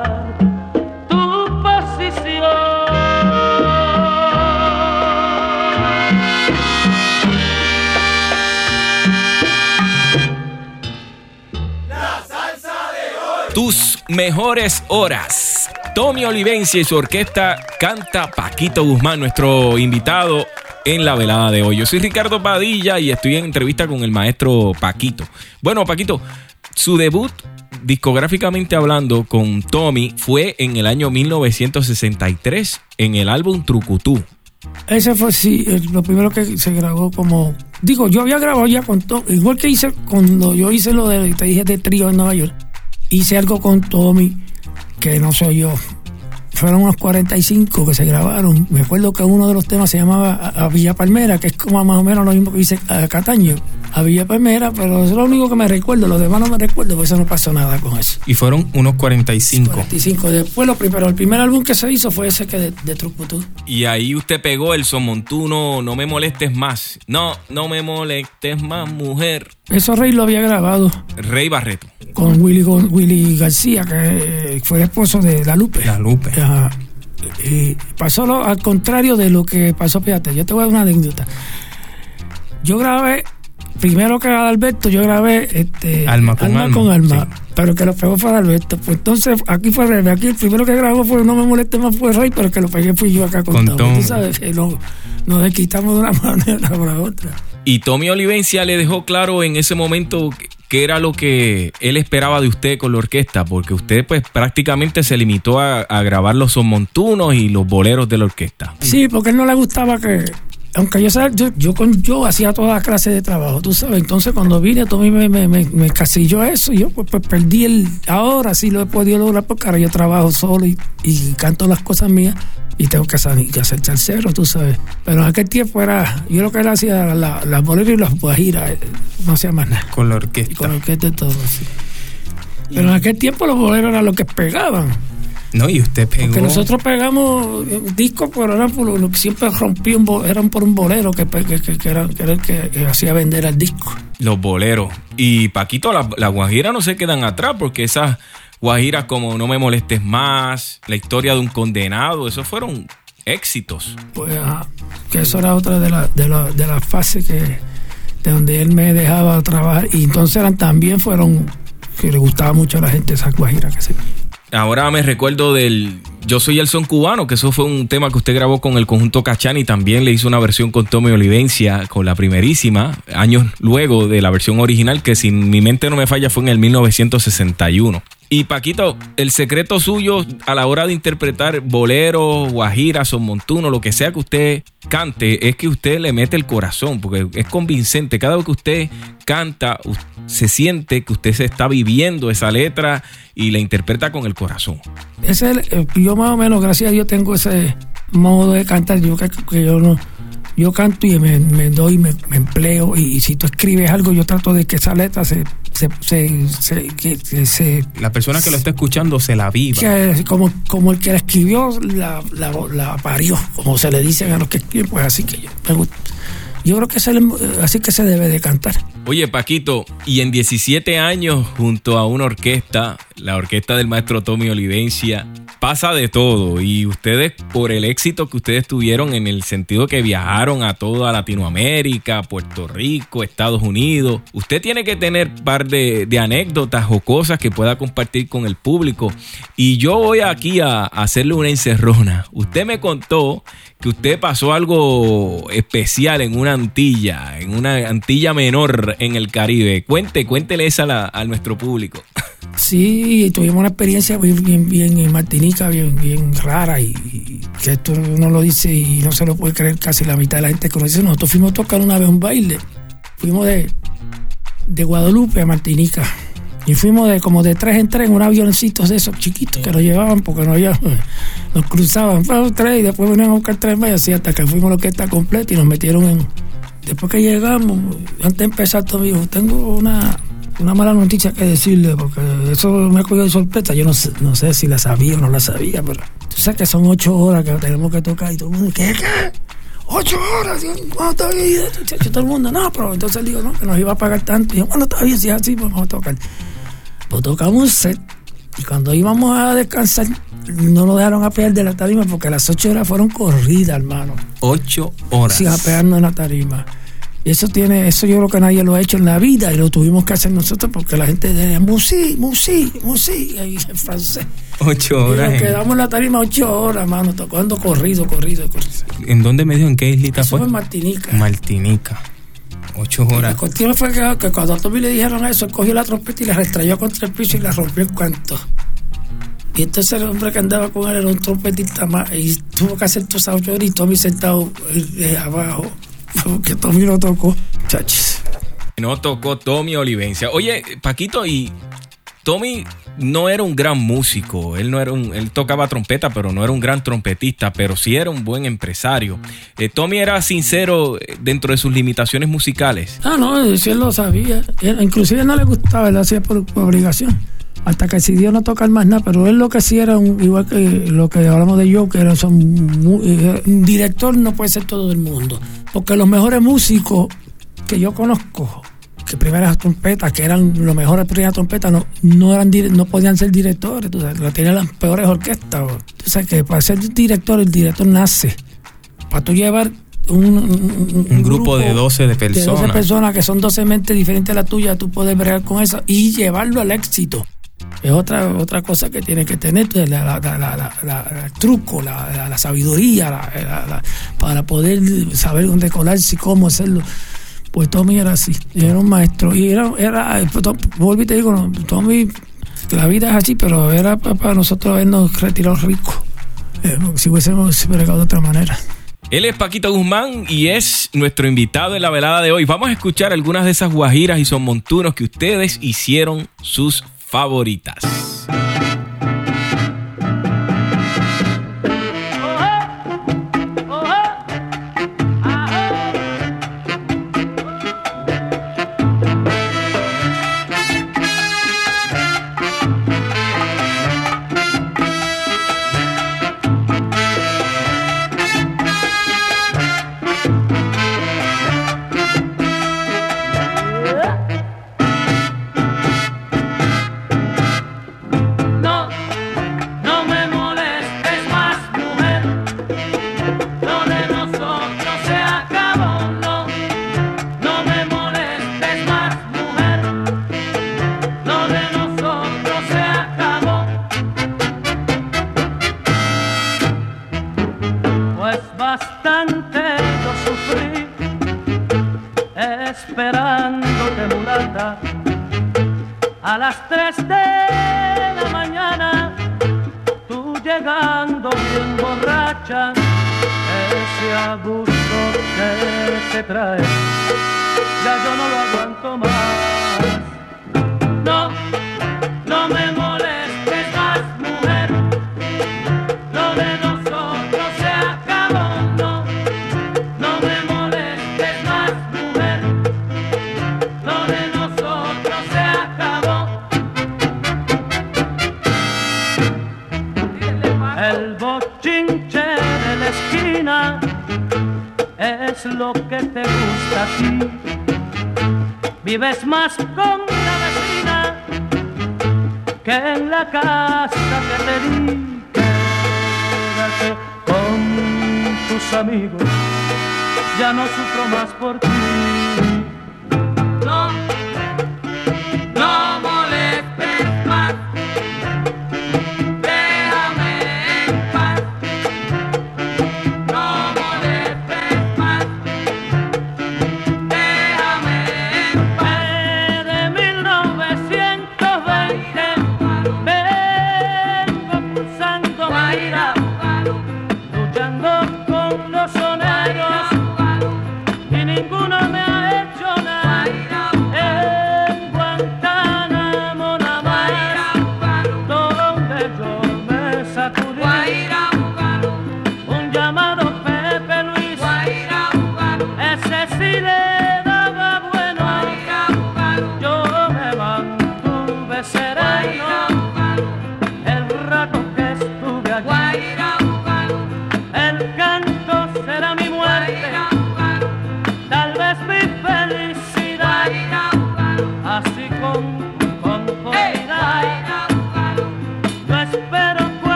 S2: mejores horas. Tommy Olivencia y su orquesta canta Paquito Guzmán, nuestro invitado en la velada de hoy. Yo soy Ricardo Padilla y estoy en entrevista con el maestro Paquito. Bueno, Paquito, su debut discográficamente hablando con Tommy fue en el año 1963 en el álbum Trucutú.
S5: Ese fue, sí, lo primero que se grabó como... Digo, yo había grabado ya con Tommy, igual que hice cuando yo hice lo de, te dije, de trío en Nueva York, hice algo con Tommy, que no soy yo. Fueron unos 45 que se grabaron. Me acuerdo que uno de los temas se llamaba A, a Villa Palmera, que es como más o menos lo mismo que hice a Cataño. A Villa Palmera, pero es lo único que me recuerdo. Los demás no me recuerdo, porque eso no pasó nada con eso.
S6: Y fueron unos 45.
S5: 45. Después, lo primero, el primer álbum que se hizo fue ese que de, de Trucutú.
S2: Y ahí usted pegó el somontuno, no me molestes más. No, no me molestes más, mujer.
S5: Eso Rey lo había grabado
S2: Rey Barreto.
S5: con Willy, Gon- Willy García, que fue el esposo de La Lupe.
S6: La Lupe.
S5: Ajá. pasó lo- al contrario de lo que pasó, fíjate, yo te voy a dar una anécdota. Yo grabé, primero que Alberto, yo grabé este,
S6: Alma con alma,
S5: con alma,
S6: sí.
S5: pero que lo pegó fue Alberto. Pues entonces aquí fue Rey, aquí el primero que grabó fue No me moleste más fue Rey, pero que lo pegué fui yo acá con,
S6: Con
S5: Tommy.
S6: Tommy.
S5: Tú sabes que no, nos desquitamos de una manera por la otra.
S2: Y Tommy Olivencia le dejó claro en ese momento qué era lo que él esperaba de usted con la orquesta, porque usted pues prácticamente se limitó a, a grabar los montunos y los boleros de la orquesta.
S5: Sí, porque él no le gustaba que. Aunque yo, yo, yo con yo hacía toda clase de trabajo, tú sabes. Entonces, cuando vine, Tommy me, me, me, me casilló eso. Y yo, pues, pues, perdí el. Ahora sí lo he podido lograr porque ahora yo trabajo solo y, y canto las cosas mías y tengo que, salir, que hacer tercero, tú sabes. Pero en aquel tiempo era. Yo lo que era hacía era la- las boleras y las guajiras, eh, no hacía más nada.
S6: Con la
S5: Y
S6: orquesta.
S5: con orquesta y todo así. Pero en aquel tiempo los boleros eran los que pegaban.
S6: No, y usted pegó.
S5: Porque nosotros pegamos eh, discos, pero eran por lo, que siempre rompí un bo- eran por un bolero que, que, que- que era, el que, que hacía vender el disco.
S2: Los boleros. Y Paquito, las la guajiras no se quedan atrás, porque esas guajiras como No me molestes más, la historia de un condenado, esos fueron éxitos.
S5: Pues ajá, que eso era otra de las de la, de las fases que de donde él me dejaba trabajar. Y entonces eran también fueron que le gustaba mucho a la gente esas guajiras que se
S2: Ahora me recuerdo del Yo soy el son cubano, que eso fue un tema que usted grabó con el conjunto Cachán y también le hizo una versión con Tommy Olivencia, con la primerísima, años luego de la versión original, que si mi mente no me falla fue en el 1961. Y Paquito, el secreto suyo a la hora de interpretar boleros, guajiras o montuno, lo que sea que usted cante, es que usted le mete el corazón, porque es convincente. Cada vez que usted canta, se siente que usted se está viviendo esa letra y la interpreta con el corazón.
S5: Ese eh, yo más o menos, gracias a Dios, tengo ese modo de cantar. Yo que, que yo no, yo canto y me, me doy, me, me empleo. Y, y si tú escribes algo, yo trato de que esa letra se, se, se, se- que- que se-
S6: La persona que lo está escuchando se la viva.
S5: que como, como el que la escribió la, la, la parió, como se le dicen a los que escriben, pues así que yo me gusta. Yo creo que es el- así que se debe de cantar.
S2: Oye, Paquito, y en 17 años, junto a una orquesta, la orquesta del maestro Tommy Olivencia, pasa de todo. Y ustedes, por el éxito que ustedes tuvieron en el sentido que viajaron a toda Latinoamérica, Puerto Rico, Estados Unidos, usted tiene que tener par de, anécdotas o cosas que pueda compartir con el público. Y yo voy aquí a, hacerle una encerrona. Usted me contó que usted pasó algo especial en una antilla, en una antilla menor en el Caribe. Cuente, cuéntele esa a nuestro público.
S5: Sí, tuvimos una experiencia bien, bien, bien en Martinica, bien, bien rara y, que esto uno lo dice y no se lo puede creer casi la mitad de la gente que lo dice. Nosotros fuimos a tocar una vez un baile. Fuimos de, de Guadalupe a Martinica. Y fuimos de como de tres en tres en un avioncito de esos chiquitos que nos llevaban porque no había, nos cruzaban, fueron tres y después venían a buscar tres más y así hasta que fuimos la orquesta completa y nos metieron en... Después que llegamos, antes de empezar todo, dijo, tengo una, una mala noticia que decirle porque eso me cogió de sorpresa. Yo no sé, no sé si la sabía o no la sabía, pero tú sabes que son ocho horas que tenemos que tocar y todo el mundo, ¿qué? ¿Qué? Ocho horas, ¿cuánto está bien? Todo el mundo, no, pero entonces él dijo, no, que nos iba a pagar tanto. Y yo, bueno, está bien, si es así, pues vamos a tocar. Pues tocamos un set. Y cuando íbamos a descansar, no nos dejaron apear de la tarima porque las ocho horas fueron corridas, hermano.
S6: Ocho horas.
S5: Sin apearnos en la tarima. Y eso tiene, eso yo creo que nadie lo ha hecho en la vida y lo tuvimos que hacer nosotros porque la gente decía, musi, musi, musi, ahí en francés.
S6: Ocho
S5: Y
S6: horas.
S5: nos quedamos en la tarima ocho horas, mano, tocando corrido, corrido, corrido.
S6: ¿En dónde me dijo? ¿En qué islita
S5: Eso
S6: fue?
S5: en Martinica.
S6: Martinica. Ocho
S5: La
S6: horas.
S5: cuestión fue que, que cuando a Tommy le dijeron eso, él cogió la trompeta y la restrayó contra el piso y la rompió en cuanto. Y entonces el hombre que andaba con él era un trompetista más y tuvo que hacer tus ocho horas y Tommy sentado eh, abajo. Porque Tommy no tocó. Chachis.
S2: No tocó Tommy Olivencia. Oye, Paquito, y Tommy no era un gran músico. Él no era un, él tocaba trompeta, pero no era un gran trompetista, pero sí era un buen empresario. Eh, Tommy era sincero eh, dentro de sus limitaciones musicales.
S5: Ah, no, eso él lo sabía. Inclusive no le gustaba, él lo hacía por, por obligación. Hasta que decidió no tocar más nada, pero él lo que sí era, un- igual que lo que hablamos de Joker, son mu- eh, un director no puede ser todo el mundo. Porque los mejores músicos que yo conozco, que primeras trompetas, que eran los mejores primeras trompetas, no, no, eran, no podían ser directores, tú sabes, lo tenían las peores orquestas. Tú sabes que para ser director, el director nace. Para tú llevar un, un-
S6: Un grupo de 12 de
S5: de 12
S6: personas.
S5: personas que son 12 mentes diferentes a la tuya, tú puedes bregar con eso y llevarlo al éxito. Es otra otra cosa que tienes que tener, tú, la, el truco, la, sabiduría, para poder saber dónde colarse y cómo hacerlo. Pues Tommy era así, era un maestro. Y era, era pues, y te digo, Tommy, la vida es así, pero era pa- para nosotros habernos retirado ricos. Eh, si hubiésemos bregado de otra manera.
S4: Él es Paquito Guzmán y es nuestro invitado en la velada de hoy. Vamos a escuchar algunas de esas guajiras y son montunos que ustedes hicieron sus favoritas.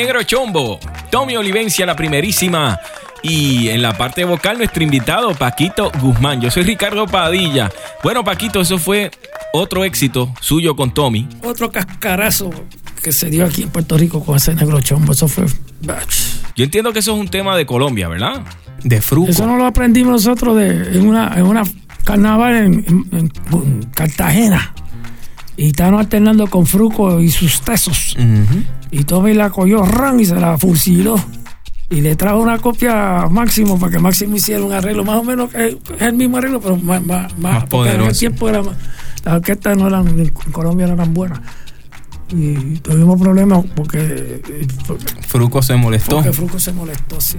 S4: Negro
S2: chombo, Tommy Olivencia, la primerísima. Y en la parte vocal, nuestro invitado, Paquito Guzmán. Yo soy Ricardo Padilla. Bueno, Paquito, eso fue otro éxito suyo con Tommy.
S5: Otro cascarazo que se dio aquí en Puerto Rico con ese negro chombo. Eso fue.
S2: Yo entiendo que eso es un tema de Colombia, ¿verdad?
S6: De fruco.
S5: Eso no lo aprendimos nosotros de, en, una, en una carnaval en, en- en- en Cartagena. Y estaban alternando con Fruco y sus tesos.
S6: Ujú.
S5: Y Tommy la cogió ran y se la fusiló. Y le trajo una copia a Máximo para que Máximo hiciera un arreglo más o menos es el mismo arreglo, pero más, más, más, porque en
S6: poderoso.
S5: ese tiempo era más- las orquestas no eran, en Colombia no eran buenas. Y tuvimos problemas porque,
S6: Fruco se molestó.
S5: porque Fruco se molestó, sí.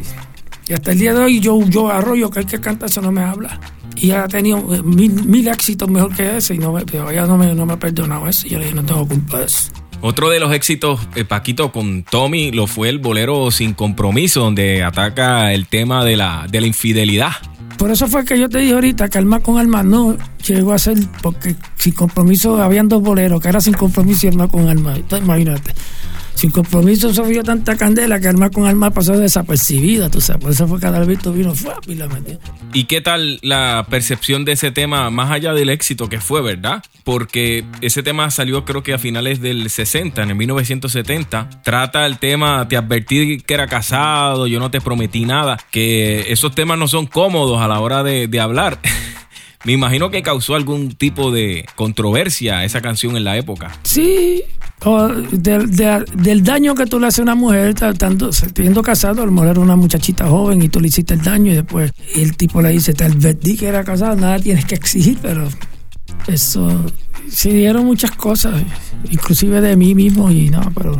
S5: Y hasta el día de hoy yo, yo Arroyo, que el que canta eso no me habla. Y ha tenido eh, mil, mil éxitos mejor que ese, y no me, pero ella no me, no me ha perdonado eso. Y yo le dije, no tengo culpa de eso.
S2: Otro de los éxitos, eh, Paquito, con Tommy, lo fue el bolero Sin Compromiso, donde ataca el tema de la, de la infidelidad.
S5: Por eso fue que yo te dije ahorita que Alma con Alma no llegó a ser, porque sin compromiso habían dos boleros, que era sin compromiso y Alma con Alma. Entonces imagínate. Sin compromiso sufrió tanta candela que arma con arma pasó desapercibida, tú sabes. Por eso fue que Adalberto vino fue y la metió.
S2: ¿Y qué tal la percepción de ese tema más allá del éxito que fue, verdad? Porque ese tema salió creo que a finales del 60, en el 1970. Trata el tema, te advertí que era casado, yo no te prometí nada, que esos temas no son cómodos a la hora de, de hablar. Me imagino que causó algún tipo de controversia esa canción en la época.
S5: Sí, o de- del daño que tú le haces a una mujer tratando, siendo casado, a lo mejor era una muchachita joven y tú le hiciste el daño y después el tipo le dice, te advertí que era casado, nada tienes que exigir, pero eso, se dieron muchas cosas, inclusive de mí mismo y no, pero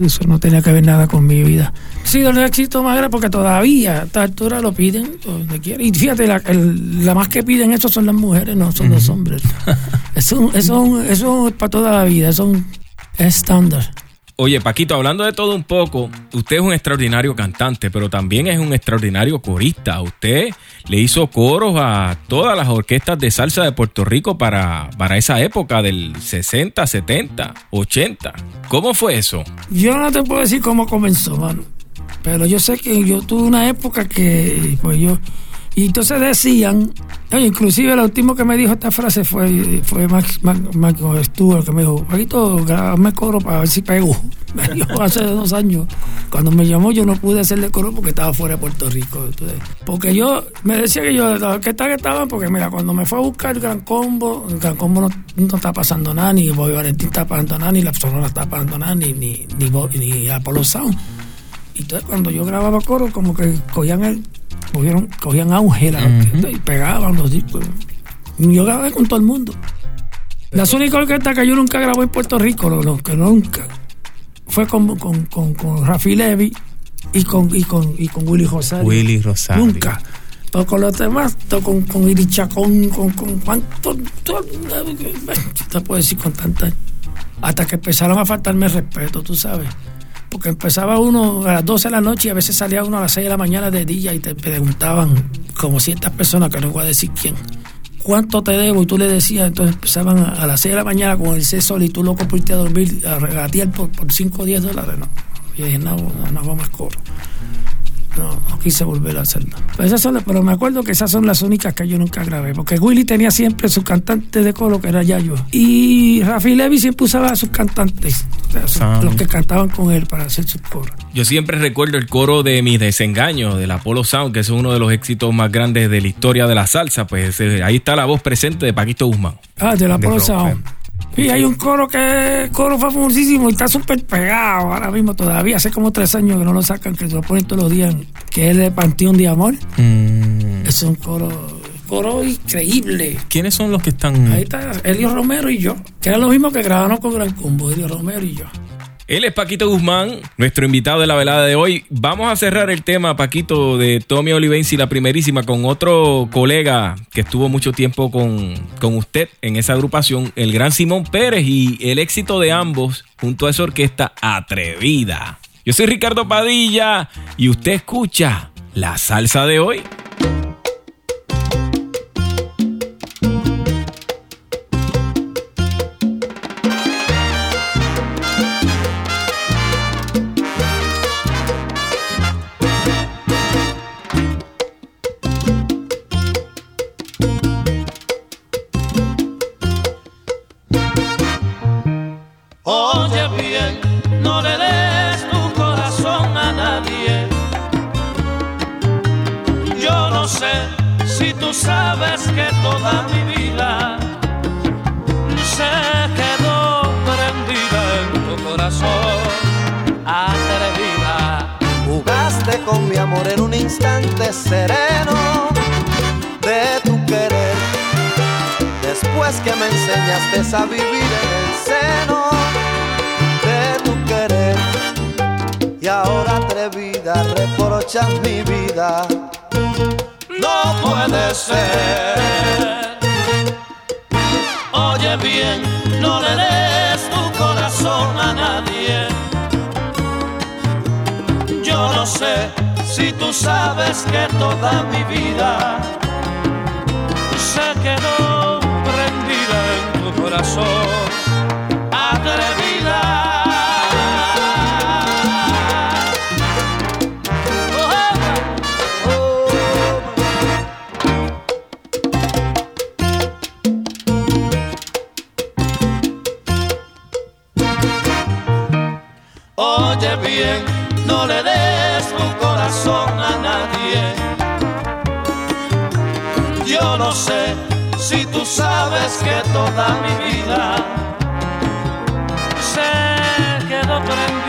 S5: eso no tenía que ver nada con mi vida. Sido el éxito más grande porque todavía a esta altura lo piden donde quiera. Y fíjate, la, el- la más que piden eso son las mujeres, no son los hombres. Eso, eso, eso es para toda la vida, eso es un- es estándar.
S2: Oye, Paquito, hablando de todo un poco, usted es un extraordinario cantante, pero también es un extraordinario corista. Usted le hizo coros a todas las orquestas de salsa de Puerto Rico para, para esa época del 60, 70, 80. ¿Cómo fue eso?
S5: Yo no te puedo decir cómo comenzó, mano. Pero yo sé que yo tuve una época que, pues yo. Y entonces decían, inclusive el último que me dijo esta frase fue, fue Max, Max, Max Stewart, que me dijo, Paquito, grabame coro para ver si pego. Me dijo hace dos años. Cuando me llamó yo no pude hacerle coro porque estaba fuera de Puerto Rico. entonces, porque yo, me decía que yo, la orquesta que estaban, porque mira, cuando me fue a buscar el Gran Combo, el Gran Combo no, no está pasando nada, ni Bobby Valentín está pasando nada, ni la Sonora está pasando nada, ni, ni, ni Apollo Sound. Y entonces cuando yo grababa coro, como que cogían el, cogieron, cogían auge la y pegaban los discos. Yo grabé con todo el mundo. Las únicas orquestas que yo nunca grabé en Puerto Rico, lo, lo que nunca, fue con, con, con, con Rafi Levy y con, y con, y con Willy Rosario.
S6: Willy Rosario.
S5: Nunca. Pero con los demás, con, con Iri Chacón, con, con cuánto, te puedo decir con tantas. Hasta que empezaron a faltarme respeto, tú sabes. Porque empezaba uno a las 12 de la noche y a veces salía uno a las 6 de la mañana de día y te preguntaban, como ciertas personas, que no voy a decir quién, ¿cuánto te debo? Y tú le decías, entonces empezaban a, las 6 de la mañana con el sol y tú loco por a dormir, a regatear por, por 5 o 10 dólares. No. Yo dije, no, no, no hago más coro. No, no quise volver a hacerlo. Pero, esas son las- pero me acuerdo que esas son las únicas que yo nunca grabé. Porque Willy tenía siempre su cantante de coro, que era Yayo. Y Rafi Levy siempre usaba a sus cantantes, o sea, sus-
S6: Sam.
S5: los que cantaban con él para hacer sus coros.
S2: Yo siempre recuerdo el coro de Mis Desengaños, del Apollo Sound, que es uno de los éxitos más grandes de la historia de la salsa. Pues eh, ahí está la voz presente de Paquito Guzmán.
S5: Ah, de la
S6: De
S5: Sound. Y hay un coro que coro famosísimo y está súper pegado ahora mismo todavía. Hace como tres años que no lo sacan, que lo ponen todos los días, que es el Panteón de Amor.
S6: Mm,
S5: Es un coro, coro increíble.
S6: ¿Quiénes son los que están?
S5: Ahí está Elio Romero y yo, que era lo mismo que grabaron con Gran Combo, Elio Romero y yo.
S2: Él es Paquito Guzmán, nuestro invitado de la velada de hoy. Vamos a cerrar el tema, Paquito, de Tommy Olivensi, la primerísima, con otro colega que estuvo mucho tiempo con, con usted en esa agrupación, el gran Simón Pérez, y el éxito de ambos junto a esa orquesta atrevida. Yo soy Ricardo Padilla y usted escucha la salsa de hoy.
S4: En
S9: un instante sereno de tu querer. Después que me enseñaste a vivir en el seno de tu querer. Y ahora atrevida reprochas mi vida.
S4: no puede ser. Oye bien, no le des tu corazón a nadie. Yo no sé si tú sabes que toda mi vida se quedó prendida en tu corazón, atrevida. Oye bien no le des tu corazón a nadie. Yo no sé si tú sabes que toda mi vida se quedó prendida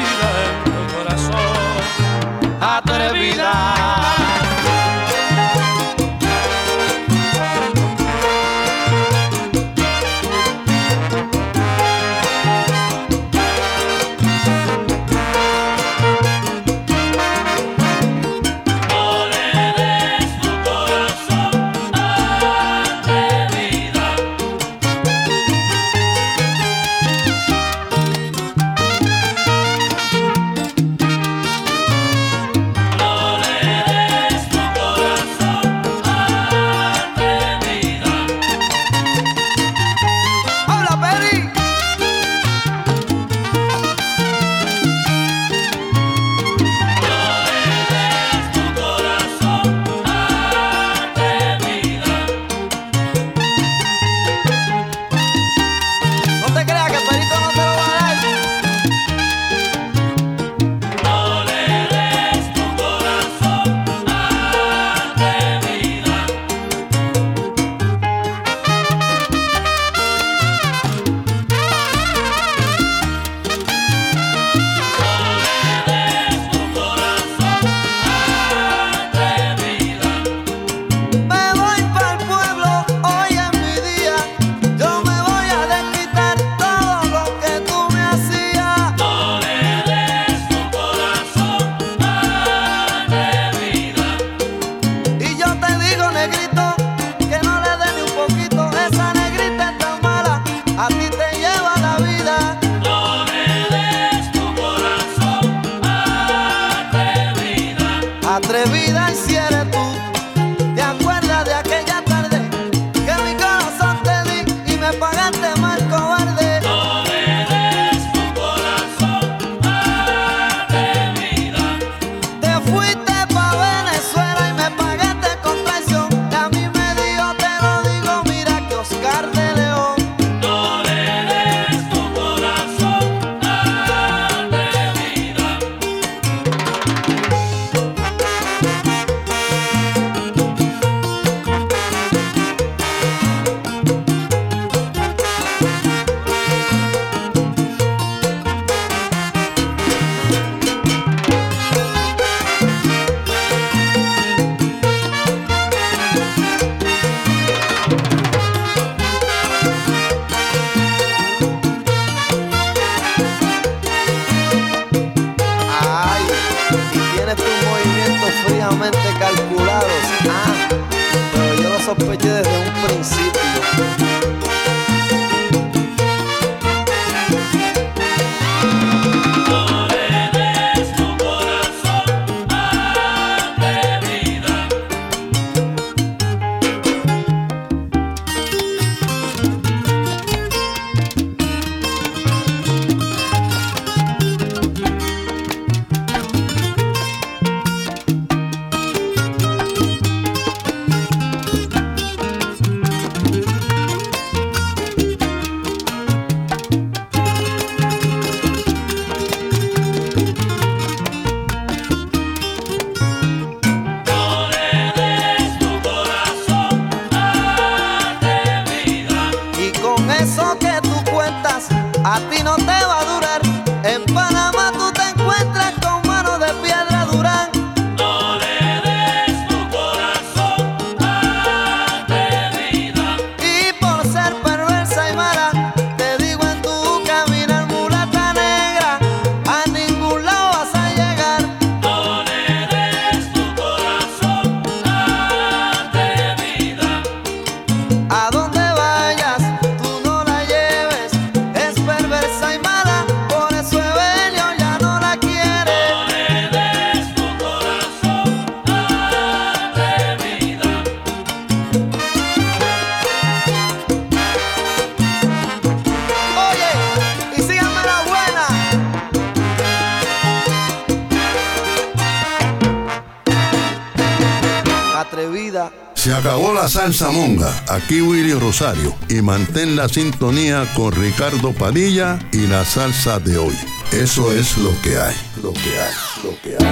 S10: Rosario y mantén la sintonía con Ricardo Padilla y la salsa de hoy. Eso es lo que hay, lo que hay, lo que hay.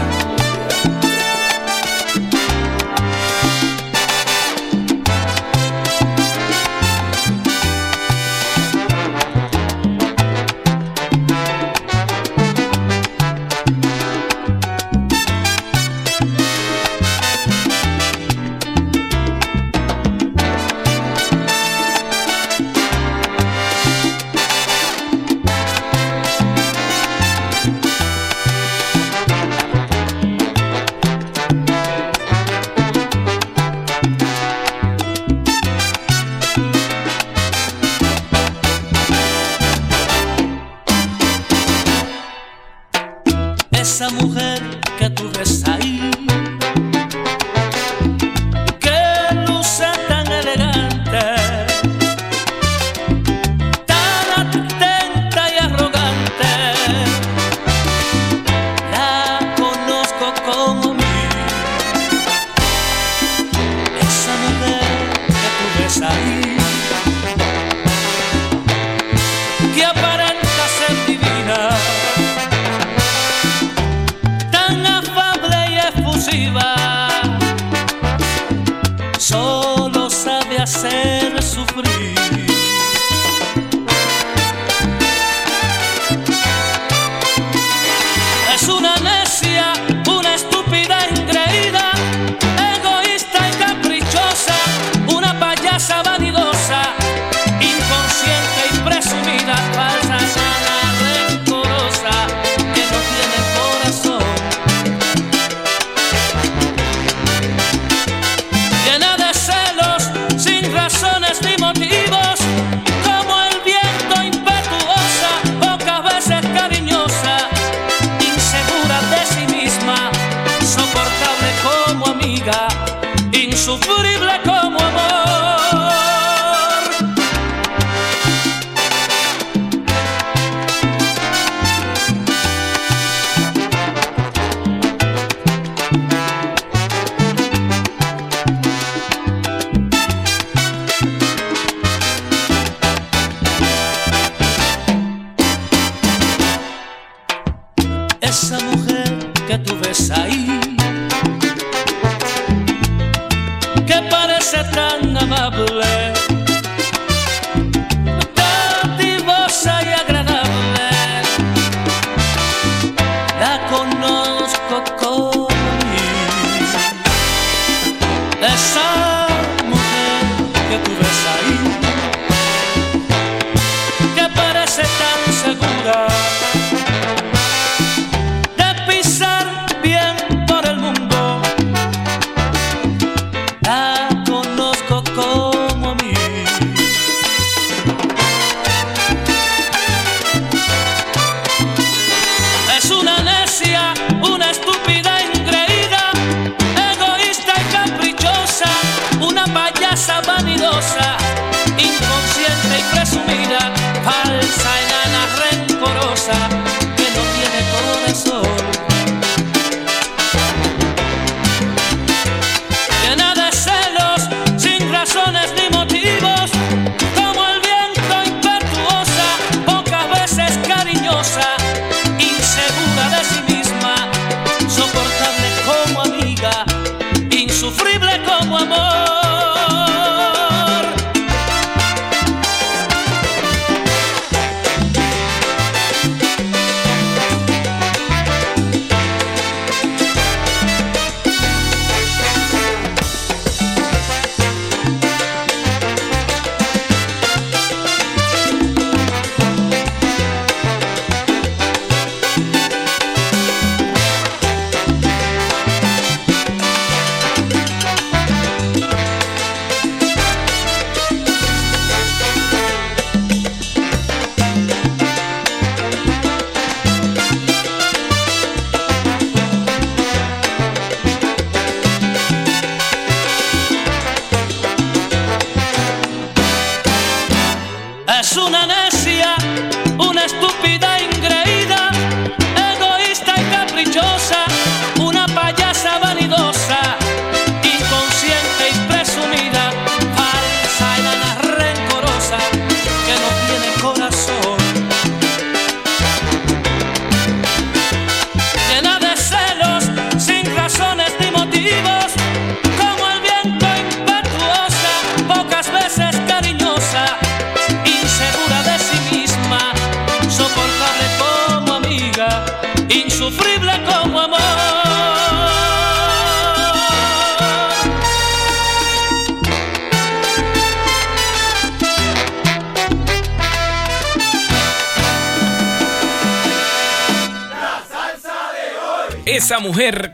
S4: Que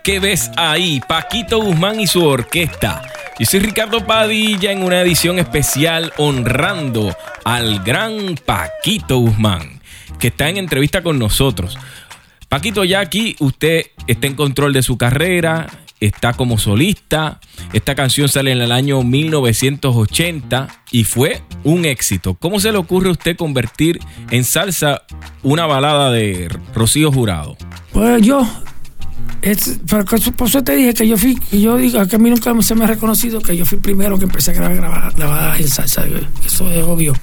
S4: que ves ahí,
S2: Paquito Guzmán y su orquesta. Yo soy Ricardo Padilla en una edición especial honrando al gran Paquito Guzmán, que está en entrevista con nosotros. Paquito, ya aquí usted está en control de su carrera, está como solista. Esta canción sale en el año 1980 y fue un éxito. ¿Cómo se le ocurre a usted convertir en salsa una balada de Rocío Jurado?
S5: Pues yo, es, por eso te dije que yo fui, que yo digo que a mí nunca se me ha reconocido que yo fui primero que empecé a grabar, grabar, grabar en salsa. Eso es obvio.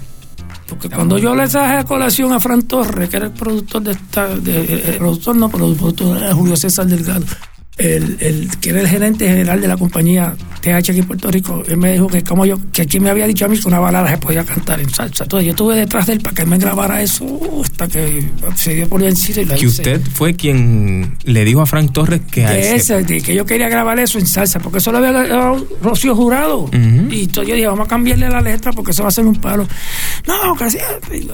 S5: Porque cuando yo le traje a colación a Fran Torres, que era el productor de esta, de, el productor no, pero el productor era Julio César Delgado, el, el, que era el gerente general de la compañía TH aquí en Puerto Rico, él me dijo que como yo, que aquí me había dicho a mí que una balada se podía cantar en salsa. Entonces yo estuve detrás de él para que él me grabara eso hasta que se dio por vencido y la
S6: Que
S5: hice.
S6: usted fue quien le dijo a Frank Torres que a
S5: De
S6: ese-
S5: ese, de que yo quería grabar eso en salsa, porque eso lo había grabado Rocío Jurado. Y entonces yo dije, vamos a cambiarle la letra porque eso va a ser un palo. No, que sí.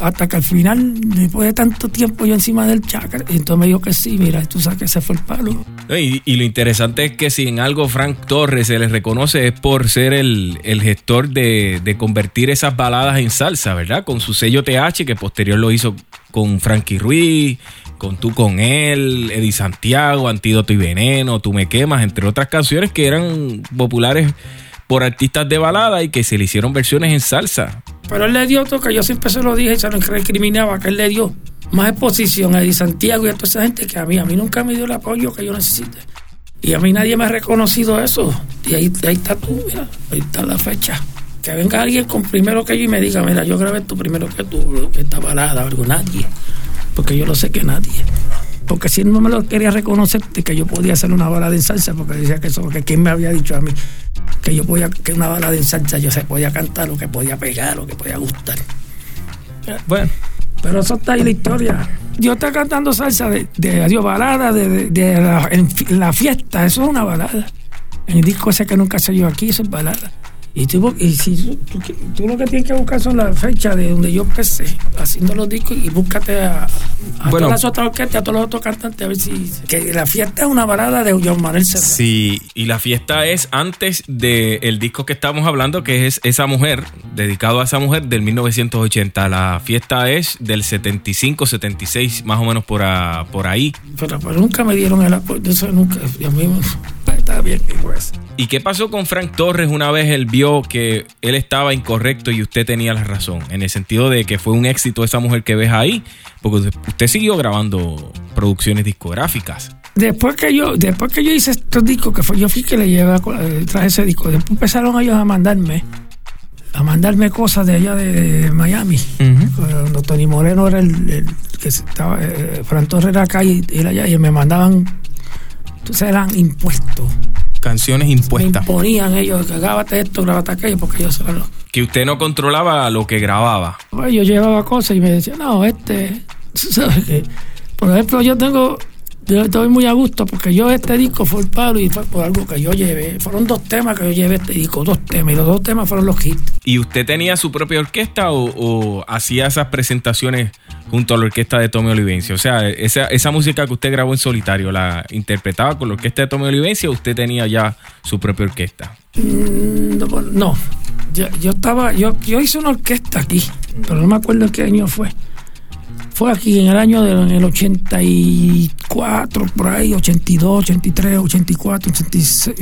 S5: Hasta que al final, después de tanto tiempo yo encima del chakra, y entonces me dijo que sí, mira, tú sabes que ese fue el palo.
S2: Y lo interesante es que si en algo Frank Torres se le reconoce es por ser el, el gestor de, de convertir esas baladas en salsa, ¿verdad? Con su sello TH, que posterior lo hizo con Frankie Ruiz, con Tú con él, Eddie Santiago, Antídoto y Veneno, Tú me quemas, entre otras canciones que eran populares por artistas de balada y que se le hicieron versiones en salsa.
S5: Pero él le dio otro que yo siempre se lo dije se lo recriminaba, que él le dio más exposición a Eddie Santiago y a toda esa gente que a mí. A mí nunca me dio el apoyo que yo necesité. Y a mí nadie me ha reconocido eso. Y ahí, ahí está tú, mira, ahí está la fecha. Que venga alguien con primero que yo y me diga, mira, yo grabé tú primero que tú, esta balada o algo, nadie. Porque yo lo sé que nadie. Porque si no me lo quería reconocer, de que yo podía hacer una balada en salsa, porque decía que eso, que quién me había dicho a mí, que yo podía, que una balada en salsa yo se podía cantar, o que podía pegar, o que podía gustar.
S6: Bueno,
S5: Pero eso está ahí la historia. Yo estaba cantando salsa de, de adiós balada, de, de- de la, en, la fiesta, eso es una balada. El disco ese que nunca se aquí, eso es balada. Y, tú, y si tú, tú- tú lo que tienes que buscar son las fechas de donde yo empecé haciendo los discos y búscate a, a
S6: Bueno.
S5: todas las otras orquestas, a todos los otros cantantes, a ver si. Que la fiesta es una balada de John Manuel Serrat.
S2: Sí, y la fiesta es antes del disco que estamos hablando, que es Esa Mujer, dedicado a esa mujer del 1980. La fiesta es del 75, 76, más o menos por, a- por ahí.
S5: Pero, pero nunca me dieron el apoyo, eso nunca. Dios mío, está bien, pues.
S2: ¿Y qué pasó con Frank Torres una vez él vio que él estaba incorrecto y usted tenía la razón? En el sentido de que fue un éxito esa mujer que ves ahí, porque usted siguió grabando producciones discográficas.
S5: Después que yo, después que yo hice estos discos, que fue yo fui que le llevé, traje ese disco, después empezaron ellos a mandarme, a mandarme cosas de allá de Miami. Cuando Tony Moreno era el, el que estaba, eh, Fran Torres era acá y él allá, y me mandaban, entonces eran impuestos.
S6: canciones
S5: Me
S6: impuestas.
S5: imponían ellos, que grábate esto, grábate aquello, porque yo solo
S2: Que usted no controlaba lo que grababa.
S5: Pues yo llevaba cosas y me decía, no, este, ¿sabes qué? Por ejemplo, yo tengo, yo estoy muy a gusto porque yo este disco fue el palo y fue por algo que yo llevé. Fueron dos temas que yo llevé este disco, dos temas, y los dos temas fueron los hits.
S2: ¿Y usted tenía su propia orquesta o, o hacía esas presentaciones junto a la orquesta de Tommy Olivencia? O sea, esa, esa música que usted grabó en solitario, ¿la interpretaba con la orquesta de Tommy Olivencia o usted tenía ya su propia orquesta?
S5: Mm, No, no. Yo, yo estaba, yo, yo hice una orquesta aquí, pero no me acuerdo en qué año fue. Fue aquí en el año del el 84, por ahí, 82, 83, 84, 86.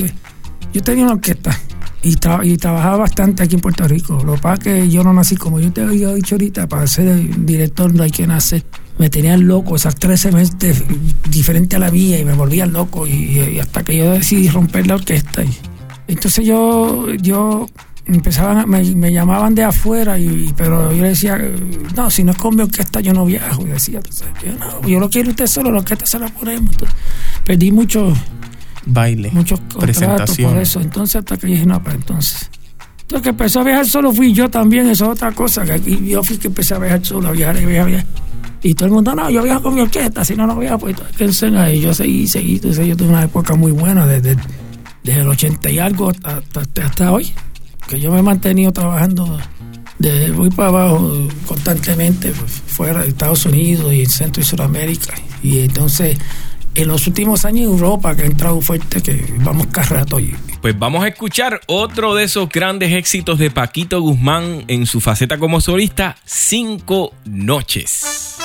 S5: Yo tenía una orquesta y, tra- y trabajaba bastante aquí en Puerto Rico. Lo que pasa es que yo no nací como yo te había dicho ahorita, para ser director no hay que nacer. Me tenían loco, esas tres semestres diferente a la mía y me volvían loco y, hasta que yo decidí romper la orquesta. Entonces yo, yo empezaban, a- me, me llamaban de afuera, y, pero yo le decía, no, si no es con mi orquesta yo no viajo. Y decía, "Tú sabes, yo, no, yo lo quiero usted solo, la orquesta se la ponemos. Entonces, perdí muchos
S6: Baile,
S5: muchos contratos por eso. Entonces hasta que dije, no, pues entonces. Entonces que empezó a viajar solo fui yo también, eso es otra cosa, que aquí yo fui que empecé a viajar solo, a viajar y viajar, viajar. Y todo el mundo, no, yo viajo con mi orquesta, si no, no viajo, pues quédense ahí. Yo seguí, seguí, entonces yo tuve una época muy buena, desde, desde el 80 y algo hasta, hasta, hasta hoy, que yo me he mantenido trabajando de muy para abajo constantemente, pues, fuera de Estados Unidos y Centro y Sudamérica. Y entonces, en los últimos años Europa, que ha entrado fuerte, que vamos cada rato. Y,
S2: Pues vamos a escuchar otro de esos grandes éxitos de Paquito Guzmán en su faceta como solista, Cinco Noches.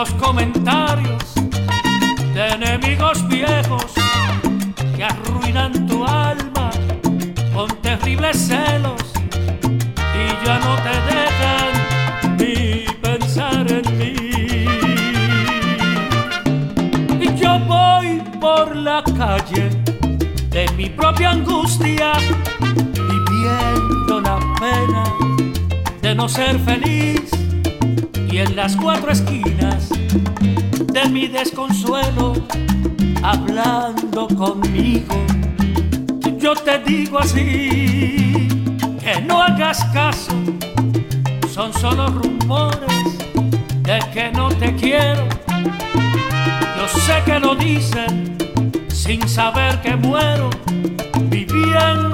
S4: Nuevos comentarios de enemigos viejos que arruinan tu alma con terribles celos y ya no te dejan ni pensar en mí. Y yo voy por la calle de mi propia angustia, viviendo la pena de no ser feliz en las cuatro esquinas de mi desconsuelo, hablando conmigo yo te digo así, que no hagas caso, son solo rumores de que no te quiero. Yo sé que lo dicen sin saber que muero, viviendo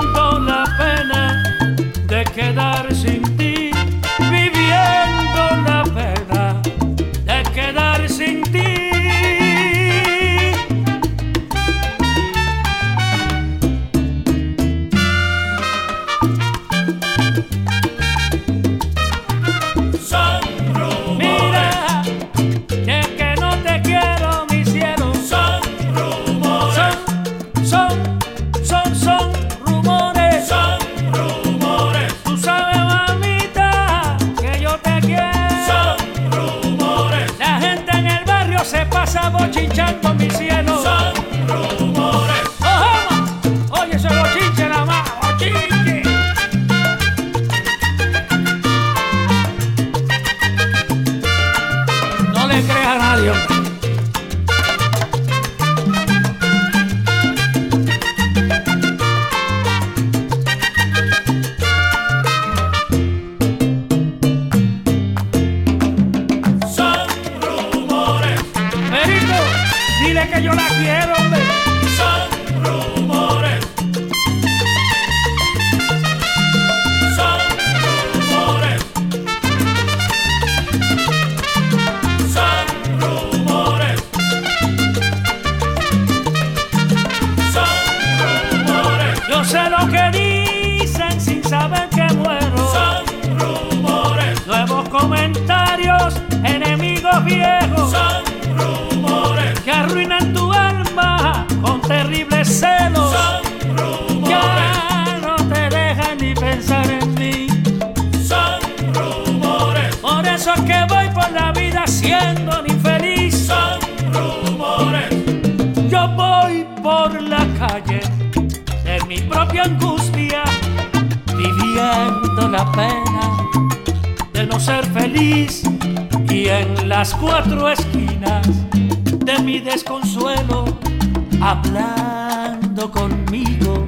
S4: hablando conmigo,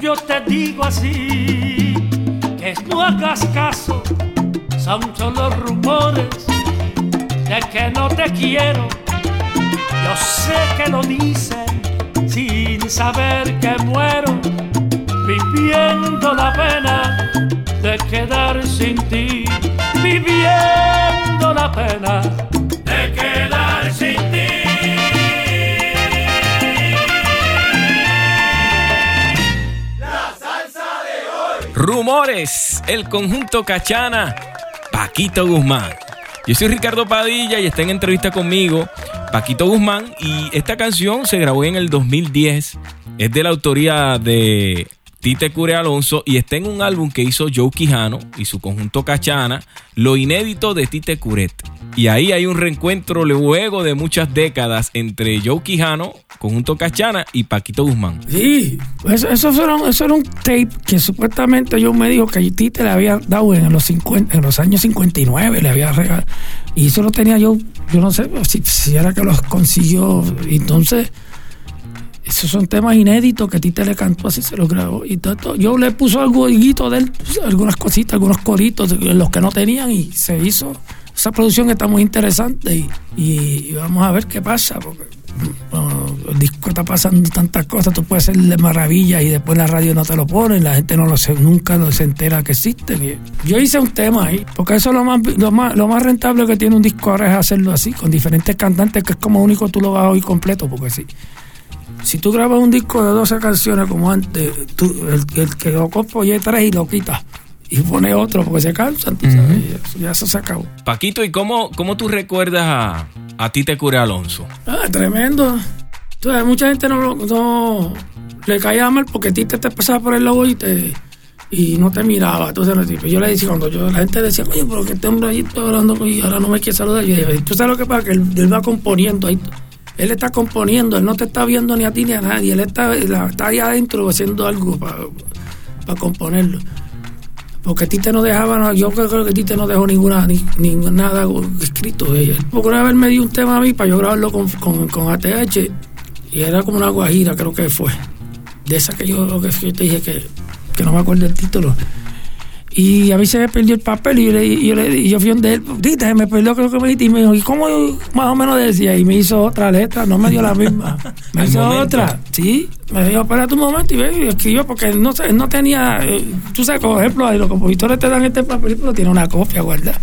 S4: yo te digo así, que no hagas caso, son solo rumores de que no te quiero. Yo sé que lo dicen sin saber que muero, viviendo la pena de quedar sin ti, viviendo la pena
S2: Rumores, el conjunto Cachana, Paquito Guzmán. Yo soy Ricardo Padilla y está en entrevista conmigo Paquito Guzmán y esta canción se grabó en el 2010. Es de la autoría de Tite Cure Alonso y está en un álbum que hizo Joe Quijano y su conjunto Cachana, Lo inédito de Tite Curet. Y ahí hay un reencuentro luego de muchas décadas entre Joe Quijano, conjunto Cachana y Paquito Guzmán.
S5: Sí, eso, eso, fueron- eso era un tape que supuestamente yo me dijo que Tite le había dado en los 50, en los años 59, le había regalado. Y eso lo tenía yo, yo no sé si, si era que los consiguió. Entonces, esos son temas inéditos que Tite le cantó, así se los grabó. Y todo, yo le puso algo de él, pues, algunas cositas, algunos coritos, los que no tenían, y se hizo. Esa producción está muy interesante y, y- vamos a ver qué pasa. Porque, bueno, disco está pasando tantas cosas, tú puedes hacerle maravillas y después la radio no te lo pone, la gente no lo se, nunca no se entera que existe. Yo hice un tema ahí, porque eso es lo más, lo más, lo más rentable que tiene un disco ahora es hacerlo así, con diferentes cantantes, que es como único tú lo vas a oír completo, porque sí. Si tú grabas un disco de 12 canciones como antes, tú, el, el que lo compra oye tres y lo quitas. Y pone otro porque se cansan, tú sabes, eso, ya eso se acabó.
S2: Paquito, ¿y cómo, cómo tú recuerdas a, a Tite Cure Alonso?
S5: Ah, tremendo. Entonces, mucha gente no, lo- no le caía mal porque Tite te pasaba por el logo y te y no te miraba. Entonces, yo le decía, cuando yo, la gente decía, oye, pero que este hombre ahí está hablando y ahora no me quiere saludar. Yo dije, tú sabes lo que pasa, que él, él va componiendo ahí. Él está componiendo, él no te está viendo ni a ti ni a nadie. Él está, está ahí adentro haciendo algo para componerlo. Porque Tite no dejaba, yo creo que Tite no dejó ninguna, ni, ni nada escrito de ella. Porque una vez me dio un tema a mí para yo grabarlo con, con, con ATH y era como una guajira, creo que fue. De esa que yo, que yo te dije que, que no me acuerdo el título. Y a mí se me perdió el papel y yo, le, y yo, le- y yo fui donde él, Tite, se me perdió creo que me dijiste", y me dijo, ¿y cómo más o menos decía? Y me hizo otra letra, no me dio la misma. Me hizo
S2: momento.
S5: otra, sí. Me dijo, espérate un momento y ve, y escribió porque él no, él no tenía, eh, tú sabes, por ejemplo, ahí los compositores te dan este papel, pero tiene una copia guardada.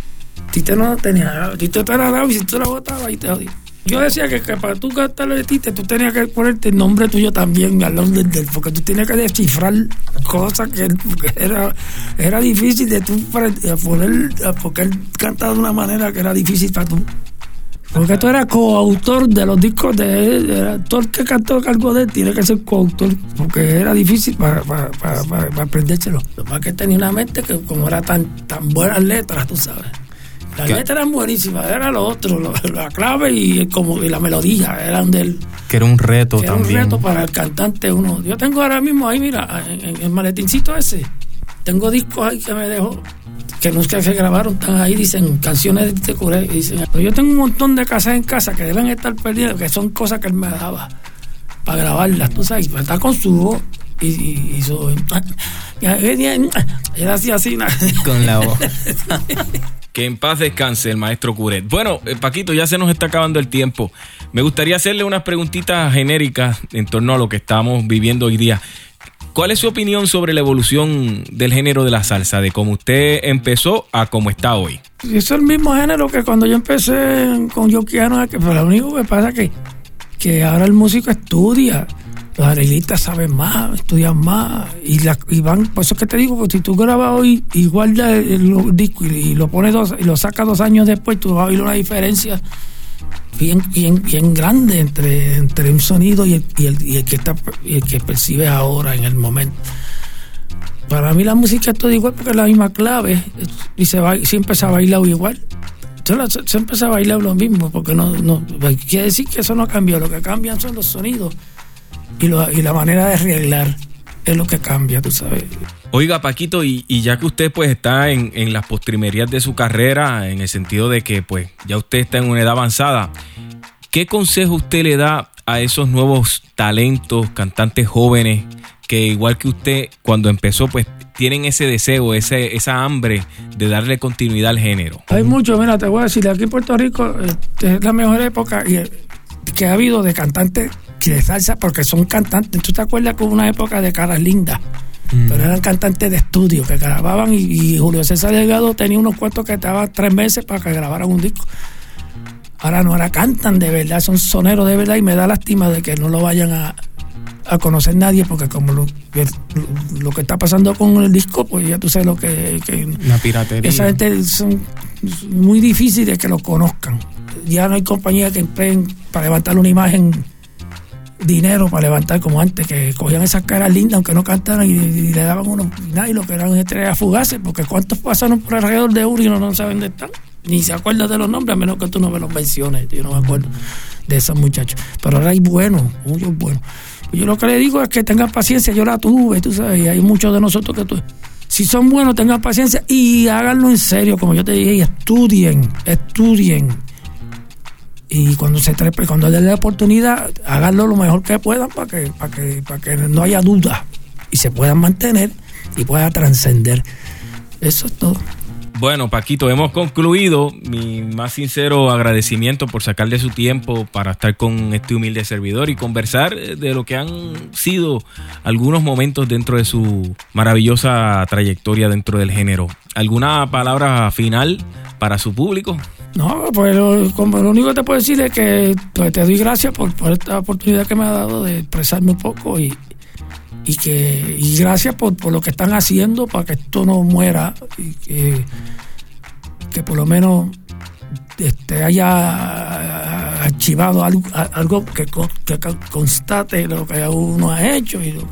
S5: Tite no tenía, Tite te la daba y si tú la botabas ahí te jodí. Yo decía que, para tú cantarle de Tite, tú tenías que ponerte el nombre tuyo también al lado del, del- porque tú tenías que descifrar cosas que era, era difícil de tú poner, porque él cantaba de una manera que era difícil para tú. Porque tú eras coautor de los discos de él, el que cantó algo de él tiene que ser coautor, porque era difícil para, para, para, para- para aprendérselo. Lo más que tenía una mente que como era tan, tan buenas letras, tú sabes. Las
S6: ¿Qué?
S5: letras eran buenísimas, era lo otro, lo- la clave y, como, y la melodía eran del
S6: Que era un reto
S5: que era un
S6: también.
S5: reto para el cantante uno. Yo tengo ahora mismo ahí, mira, en, en el maletincito ese, tengo discos ahí que me dejó, que que se grabaron, están ahí, dicen canciones de Curé, dicen, pero yo tengo un montón de casas en casa que deben estar perdidas, que son cosas que él me daba para grabarlas, tú sabes, estar con su voz y, y, y su... Era así, así,
S6: Con la voz.
S2: Que en paz descanse el maestro Curet. Bueno, eh, Paquito, ya se nos está acabando el tiempo. Me gustaría hacerle unas preguntitas genéricas en torno a lo que estamos viviendo hoy día. ¿Cuál es su opinión sobre la evolución del género de la salsa, de cómo usted empezó a cómo está hoy?
S5: Es el mismo género que cuando yo empecé con Yoquiano, que- pero lo único que pasa es que, que ahora el músico estudia, los arreglistas saben más, estudian más, y, van, por eso es que te digo, si tú grabas hoy y guardas el, disco y, lo pones dos, y lo sacas dos años después, tú vas a oír una diferencia bien, bien, bien grande entre, entre un sonido y el, y el, que está y el que percibes ahora en el momento. Para mí la música es todo igual porque es la misma clave y se va, siempre se ha bailado igual. Siempre se ha bailado lo mismo porque no, no quiere decir que eso no cambió. Lo que cambian son los sonidos y, lo- y la manera de arreglar es lo que cambia, tú sabes.
S2: Oiga, Paquito, y, y ya que usted pues está en, en las postrimerías de su carrera, en el sentido de que pues ya usted está en una edad avanzada, ¿qué consejo usted le da a esos nuevos talentos, cantantes jóvenes, que igual que usted cuando empezó pues tienen ese deseo, ese, esa hambre de darle continuidad al género?
S5: Hay mucho, mira, te voy a decir, aquí en Puerto Rico este, es la mejor época eh, que ha habido de cantantes de salsa, porque son cantantes. ¿Tú te acuerdas que hubo una época de caras lindas? Pero eran cantantes de estudio que grababan y, y Julio César Delgado tenía unos cuantos que estaban tres meses para que grabaran un disco. Ahora no, ahora cantan de verdad, son soneros de verdad y me da lástima de que no lo vayan a, a conocer nadie porque como lo, lo- que está pasando con el disco, pues ya tú sabes lo que- que
S6: La piratería.
S5: esa gente son muy difíciles que lo conozcan. Ya no hay compañía que empleen para levantar una imagen dinero para levantar como antes, que cogían esas caras lindas aunque no cantaran y, le daban unos y lo que eran estrellas fugaces, porque cuántos pasaron por alrededor de Uri y no, no saben dónde están, ni se acuerdan de los nombres, a menos que tú no me los menciones, yo no me acuerdo de esos muchachos. Pero ahora hay buenos, muchos buenos. Yo lo que le digo es que tengan paciencia, yo la tuve, tú sabes, y hay muchos de nosotros que tú... Si son buenos, tengan paciencia y háganlo en serio, como yo te dije, y estudien, estudien. Y cuando se trepe, cuando les dé la oportunidad, háganlo lo mejor que puedan para que, para que, para que no haya duda y se puedan mantener y puedan trascender. Eso es todo.
S4: Bueno, Paquito, hemos concluido. Mi más sincero agradecimiento por sacar de su tiempo para estar con este humilde servidor y conversar de lo que han sido algunos momentos dentro de su maravillosa trayectoria dentro del género. ¿Alguna palabra final para su público?
S5: No, pues lo, como lo único que te puedo decir es que pues, te doy gracias por, por esta oportunidad que me ha dado de expresarme un poco y, y que y gracias por, por lo que están haciendo para que esto no muera y que, que por lo menos este, haya archivado algo, que, con- que con- constate lo que uno ha hecho y lo,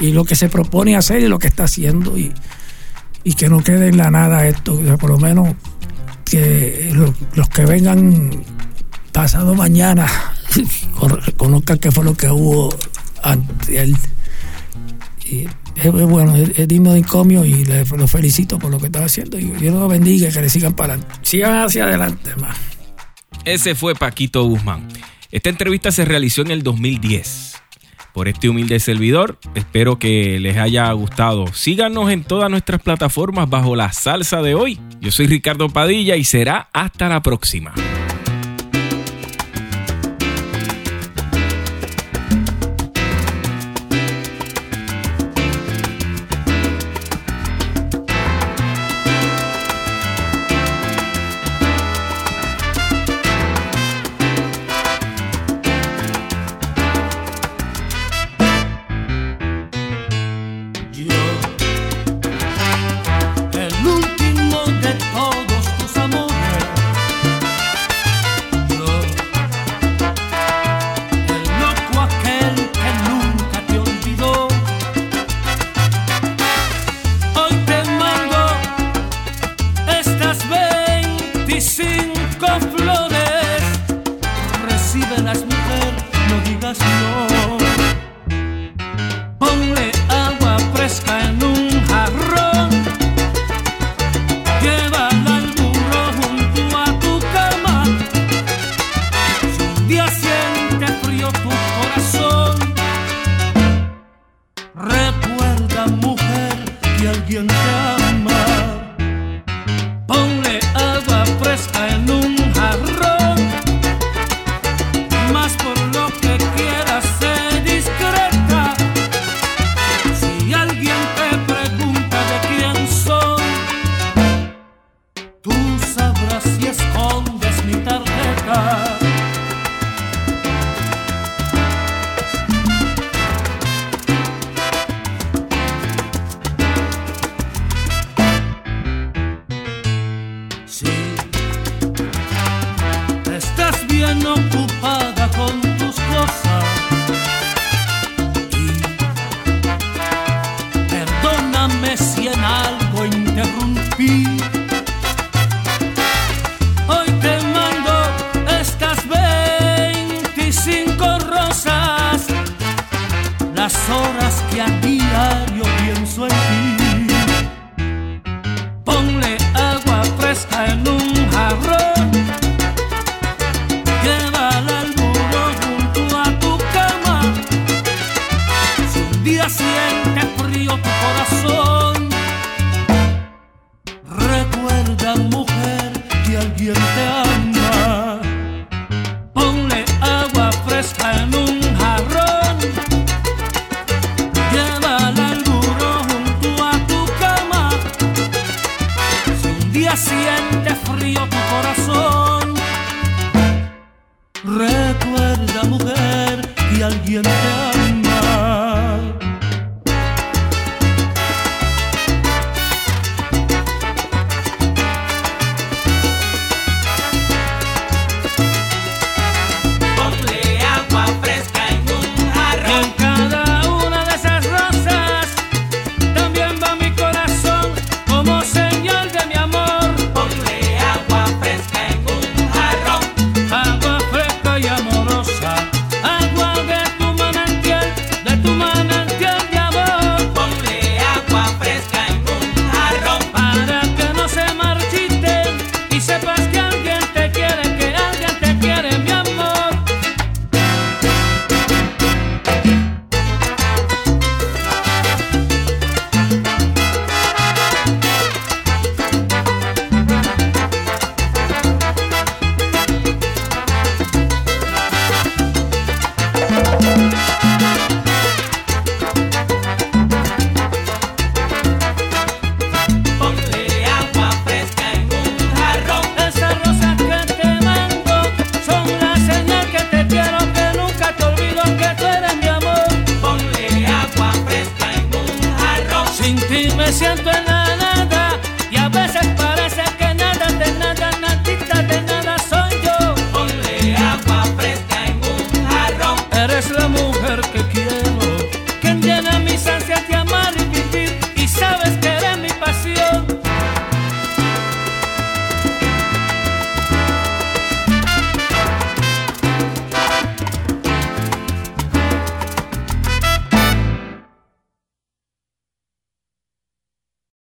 S5: y lo que se propone hacer y lo que está haciendo y, y que no quede en la nada esto, por lo menos que lo- los que vengan pasado mañana con- conozcan qué fue lo que hubo antes. Y es, bueno, es, digno de encomio y le, lo felicito por lo que están haciendo. Y Dios los bendiga que le sigan para. Sigan hacia adelante, más.
S4: Ese fue Paquito Guzmán. Esta entrevista se realizó en el 2010 por este humilde servidor. Espero que les haya gustado. Síganos en todas nuestras plataformas bajo la salsa de hoy. Yo soy Ricardo Padilla y será hasta la próxima.